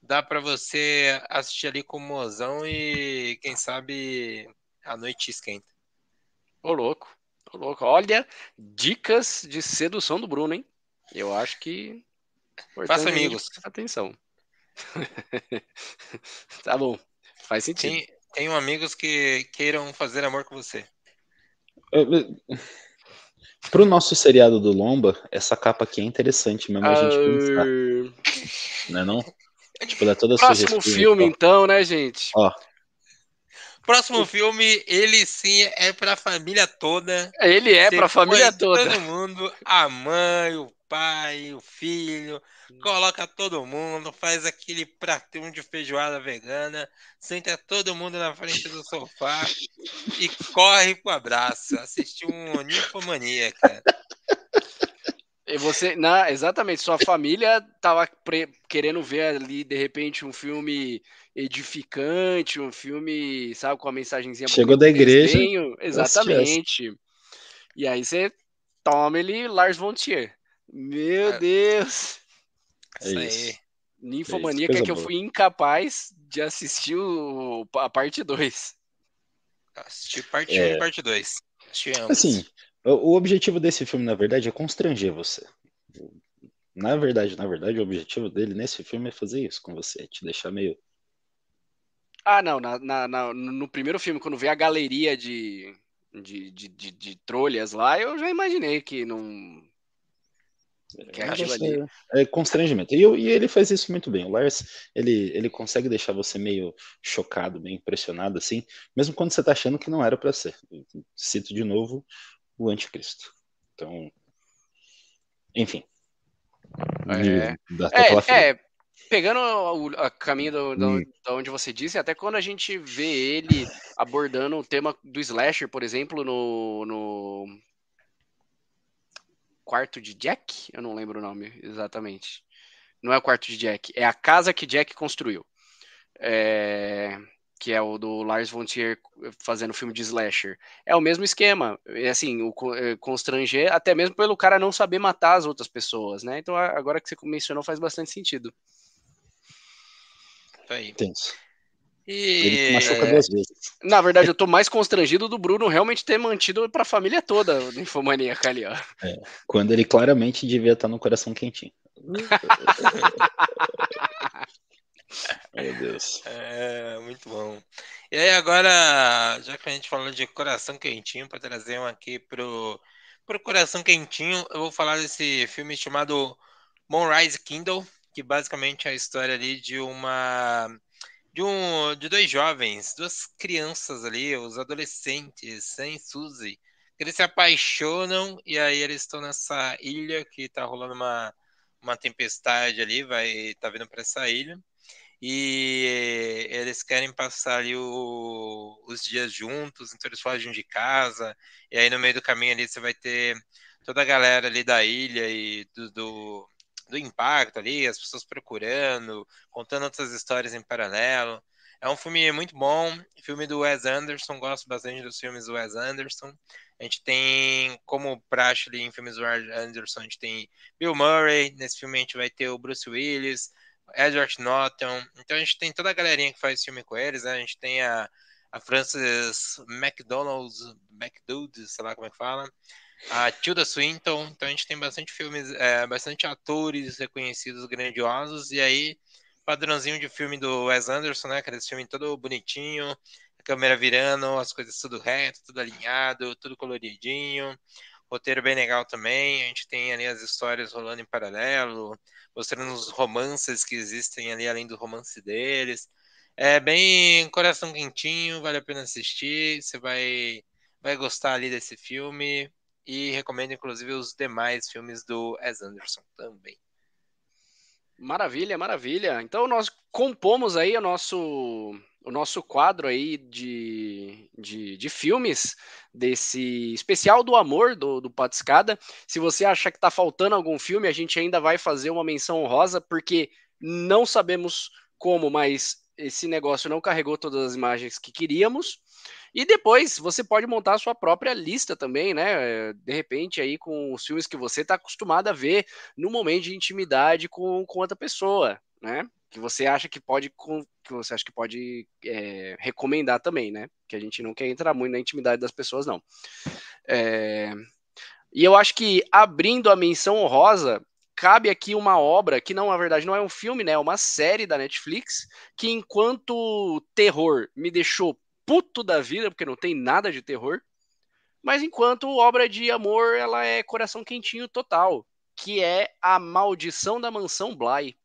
Dá para você assistir ali com mozão e quem sabe a noite esquenta. Ô louco, ô louco. Olha, dicas de sedução do Bruno, hein? Eu acho que Faça amigos. Atenção. tá bom. Faz sentido. Tem, tenho amigos que queiram fazer amor com você. Pro nosso seriado do Lomba, essa capa aqui é interessante mesmo a gente pensar. Não é não? Tipo, dá toda a Próximo filme, então, né, gente? Ó. Próximo filme, ele sim é pra família toda. Ele é Você pra família toda. Todo mundo, a mãe, o pai, o filho, coloca todo mundo, faz aquele pratão de feijoada vegana, senta todo mundo na frente do sofá e corre pro abraço. Assistir um Ninfomania, cara. E você, na, exatamente, sua família tava pre, querendo ver ali, de repente, um filme edificante, um filme, sabe, com a mensagenzinha. Chegou da igreja. Exatamente. E aí você toma ele Lars von Trier. Meu é. Deus! É isso aí. Ninfomaníaca é, que eu fui incapaz de assistir o, a parte 2. Assisti parte 1 é. e parte 2. Assim, o, o objetivo desse filme, na verdade, é constranger você. Na verdade, na verdade, o objetivo dele nesse filme é fazer isso com você, é te deixar meio. Ah, não, na, na, na, no primeiro filme, quando vê a galeria de, de, de, de, de trolhas lá, eu já imaginei que não que é, ali. é constrangimento. E, e, ele faz isso muito bem. O Lars, ele, ele consegue deixar você meio chocado, meio impressionado, assim, mesmo quando você tá achando que não era para ser. Cito de novo o anticristo. Então, enfim. É, é, é, pegando o a caminho do, do, hum. da onde você disse, até quando a gente vê ele abordando o tema do slasher, por exemplo, no, no quarto de Jack? Eu não lembro o nome exatamente. Não é o quarto de Jack, é a casa que Jack construiu. É, que é o do Lars von Trier fazendo filme de slasher. É o mesmo esquema, é assim, o é, constranger, até mesmo pelo cara não saber matar as outras pessoas, né? Então agora que você mencionou faz bastante sentido. Aí. Tenso. E... duas vezes. Na verdade, eu tô mais constrangido do Bruno realmente ter mantido pra família toda o Infomaníaca ali, ó. É, quando ele claramente devia estar no coração quentinho. Meu Deus. É, muito bom. E aí, agora, já que a gente falou de coração quentinho, para trazer um aqui pro, pro coração quentinho, eu vou falar desse filme chamado Moonrise Kindle, que basicamente é a história ali de uma de, um, de dois jovens, duas crianças ali, os adolescentes, Sam e Suzy, que eles se apaixonam e aí eles estão nessa ilha que tá rolando uma, uma tempestade ali, vai tá vindo para essa ilha. E eles querem passar ali o, os dias juntos, então eles fogem de casa, e aí no meio do caminho ali você vai ter toda a galera ali da ilha e do, do do impacto ali, as pessoas procurando, contando outras histórias em paralelo. É um filme muito bom, filme do Wes Anderson, gosto bastante dos filmes do Wes Anderson. A gente tem, como praxe ali em filmes do Wes Anderson, a gente tem Bill Murray, nesse filme a gente vai ter o Bruce Willis, Edward Norton, então a gente tem toda a galerinha que faz filme com eles, né? a gente tem a, a Frances McDonald's, McDonald's, sei lá como é que fala, a Tilda Swinton, então a gente tem bastante filmes, é, bastante atores reconhecidos grandiosos, e aí, padrãozinho de filme do Wes Anderson, né? Aquele filme todo bonitinho, a câmera virando, as coisas tudo reto, tudo alinhado, tudo coloridinho, roteiro bem legal também, a gente tem ali as histórias rolando em paralelo, mostrando os romances que existem ali além do romance deles. É bem coração quentinho, vale a pena assistir, você vai vai gostar ali desse filme e recomendo inclusive os demais filmes do Wes Anderson também. Maravilha, maravilha. Então nós compomos aí o nosso o nosso quadro aí de, de, de, filmes desse especial do amor do, do Patiscada. Se você acha que está faltando algum filme, a gente ainda vai fazer uma menção honrosa, porque não sabemos como, mas esse negócio não carregou todas as imagens que queríamos. E depois você pode montar a sua própria lista também, né? De repente, aí com os filmes que você está acostumado a ver no momento de intimidade com, com outra pessoa, né? Que você acha que pode que você acha que pode é, recomendar também, né? Que a gente não quer entrar muito na intimidade das pessoas, não. É... E eu acho que abrindo a menção honrosa, cabe aqui uma obra que não, na verdade, não é um filme, né? É uma série da Netflix que, enquanto terror, me deixou puto da vida, porque não tem nada de terror. Mas enquanto obra de amor, ela é coração quentinho total, que é A Maldição da Mansão Bly.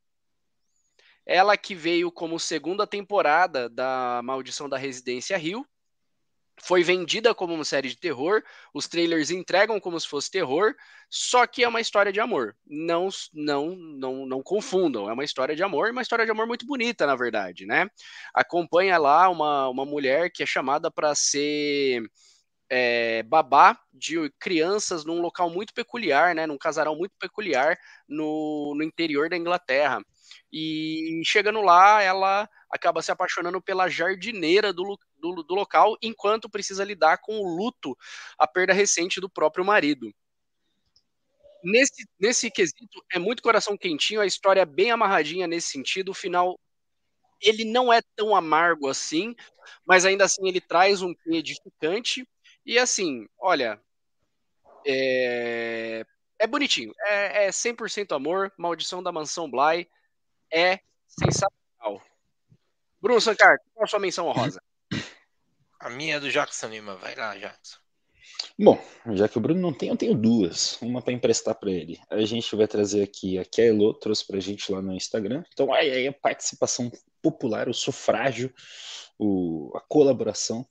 Ela que veio como segunda temporada da Maldição da Residência Rio, foi vendida como uma série de terror, os trailers entregam como se fosse terror, só que é uma história de amor. Não, não, não, não confundam, é uma história de amor, uma história de amor muito bonita, na verdade, né? Acompanha lá uma, uma mulher que é chamada para ser é, babá de crianças num local muito peculiar, né? Num casarão muito peculiar no, no interior da Inglaterra. E chegando lá, ela acaba se apaixonando pela jardineira do, do, do local, enquanto precisa lidar com o luto, a perda recente do próprio marido. Nesse, nesse quesito, é muito coração quentinho, a história é bem amarradinha nesse sentido. O final, ele não é tão amargo assim, mas ainda assim ele traz um quê edificante. E assim, olha, é, é bonitinho. É, é 100% amor. Maldição da Mansão Bly é sensacional. Bruno Sancar, qual a sua menção honrosa? A minha é do Jackson Lima. Vai lá, Jackson. Bom, já que o Bruno não tem, eu tenho duas. Uma para emprestar para ele. A gente vai trazer aqui a Kello, trouxe para a gente lá no Instagram. Então, aí, aí a participação popular, o sufrágio, o, a colaboração.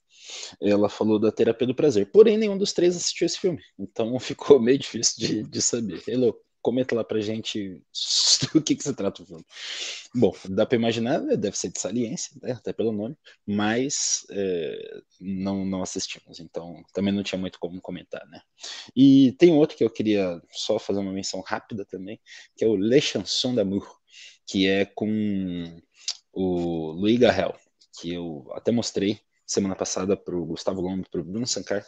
Ela falou da terapia do prazer. Porém, nenhum dos três assistiu esse filme. Então ficou meio difícil de, de saber. Hello, comenta lá pra gente do que, que se trata o filme. Bom, dá para imaginar, né, deve ser de saliência, né, até pelo nome, mas é, não, não assistimos, então também não tinha muito como comentar, né. E tem outro que eu queria só fazer uma menção rápida também, que é o Le Chanson d'Amour, que é com o Louis Garrel, que eu até mostrei semana passada para o Gustavo Lombo, para o Bruno Sankar,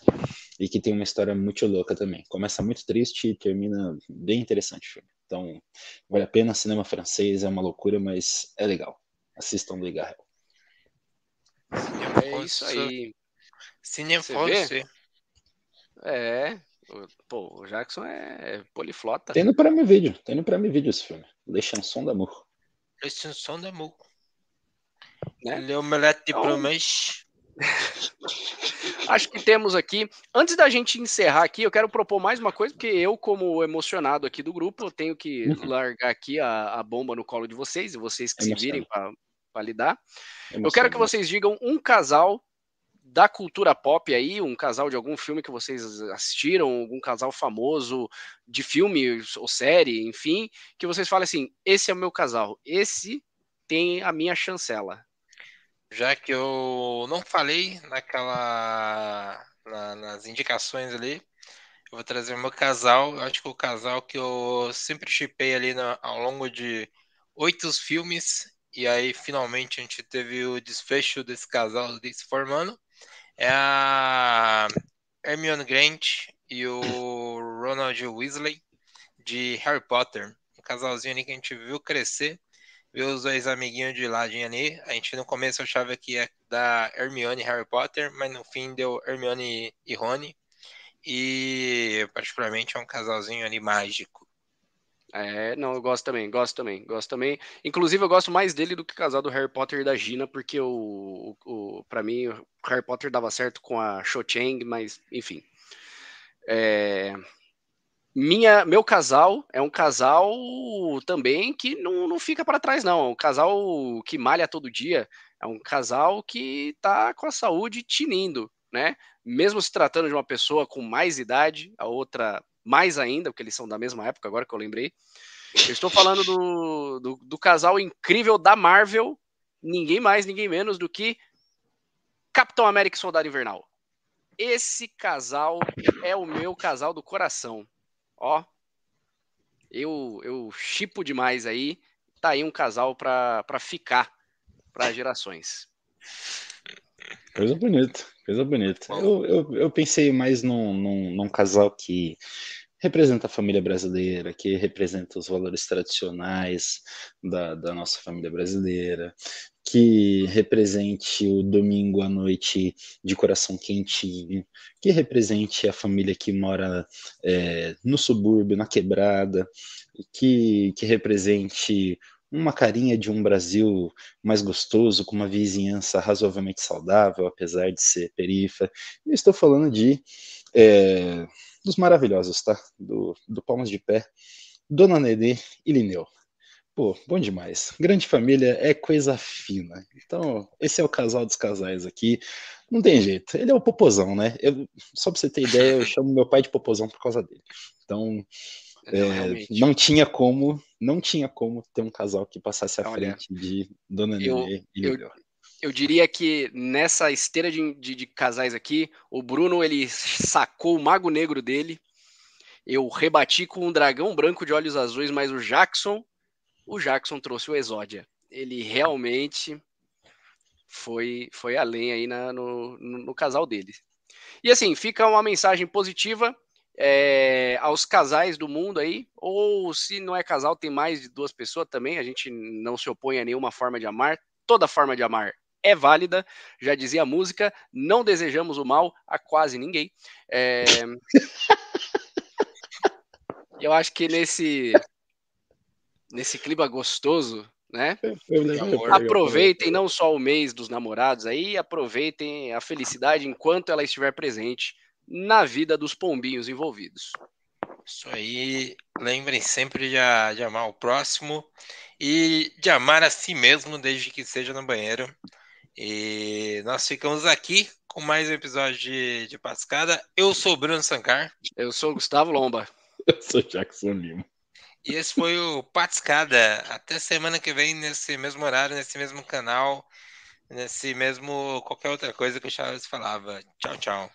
e que tem uma história muito louca também. Começa muito triste e termina bem interessante o filme. Então, vale a pena, cinema francês, é uma loucura, mas é legal. Assistam do Garrel. É isso aí. Cinema francês. É, pô, o Jackson é poliflota. Tem no Prime Video, tem no Prime Video esse filme. Le Chanson d'Amour. Le Chanson d'Amour. Né? Le Omelette de então, Promesse. Acho que temos aqui. Antes da gente encerrar aqui, eu quero propor mais uma coisa, porque eu, como emocionado aqui do grupo, tenho que uhum. largar aqui a, a, bomba no colo de vocês, e vocês que se virem para lidar. Eu quero que vocês digam um casal da cultura pop aí, um casal de algum filme que vocês assistiram, algum casal famoso de filme ou série, enfim, que vocês falem assim: esse é o meu casal, esse tem a minha chancela já que eu não falei naquela na, nas indicações ali, eu vou trazer o meu casal. Eu acho que o casal que eu sempre chipei ali ao longo de oito filmes, e aí finalmente a gente teve o desfecho desse casal se formando, é a Hermione Grant e o Ronald Weasley de Harry Potter. Um casalzinho ali que a gente viu crescer ver os dois amiguinhos de ladinho ali. A gente no começo achava que ia dar Hermione e Harry Potter, mas no fim deu Hermione e Rony. E particularmente é um casalzinho ali mágico. É, não, eu gosto também, gosto também, gosto também. Inclusive, eu gosto mais dele do que o casal do Harry Potter e da Gina, porque o, o, o para mim o Harry Potter dava certo com a Cho Chang, mas enfim. É, minha, meu casal é um casal também que não, não fica para trás, não. É um casal que malha todo dia. É um casal que tá com a saúde tinindo, né? Mesmo se tratando de uma pessoa com mais idade, a outra mais ainda, porque eles são da mesma época, agora que eu lembrei. Eu estou falando do, do, do casal incrível da Marvel, ninguém mais, ninguém menos do que Capitão América e Soldado Invernal. Esse casal é o meu casal do coração. Ó, eu eu chipo demais aí. Tá aí um casal para ficar para gerações. Coisa bonita, coisa bonita. Eu, eu, eu pensei mais num, num, num, casal que representa a família brasileira, que representa os valores tradicionais da, da nossa família brasileira, que represente o domingo à noite de coração quentinho, que represente a família que mora é, no subúrbio, na quebrada, que, que represente uma carinha de um Brasil mais gostoso, com uma vizinhança razoavelmente saudável, apesar de ser perifa. E estou falando de é, dos maravilhosos, tá? Do, do Palmas de Pé, Dona Nenê e Lineu. Pô, bom demais. Grande família é coisa fina. Então, esse é o casal dos casais aqui. Não tem jeito. Ele é o popozão, né? Eu, só pra você ter ideia, eu chamo meu pai de popozão por causa dele. Então, é, não tinha como, não tinha como ter um casal que passasse à Olha, frente de Dona Nenê e eu, eu diria que nessa esteira de, de, de, casais aqui, o Bruno ele sacou o mago negro dele. Eu rebati com um dragão branco de olhos azuis, mas o Jackson, o Jackson trouxe o Exódia. Ele realmente foi foi além aí na, no, no, no casal dele. E assim, fica uma mensagem positiva é, aos casais do mundo aí, ou se não é casal, tem mais de duas pessoas também, a gente não se opõe a nenhuma forma de amar, toda forma de amar é válida, já dizia a música, não desejamos o mal a quase ninguém. É... Eu acho que nesse, nesse clima gostoso, né? Aproveitem não só o mês dos namorados aí, aproveitem a felicidade enquanto ela estiver presente na vida dos pombinhos envolvidos. Isso aí. Lembrem sempre de, de, amar o próximo e de amar a si mesmo, desde que seja no banheiro. E nós ficamos aqui com mais um episódio de, de Pascada. Eu sou Bruno Sancar. Eu sou Gustavo Lomba. Eu sou Jackson Lima. E esse foi o Patscada. Até semana que vem, nesse mesmo horário, nesse mesmo canal, nesse mesmo qualquer outra coisa que o Charles falava. Tchau, tchau.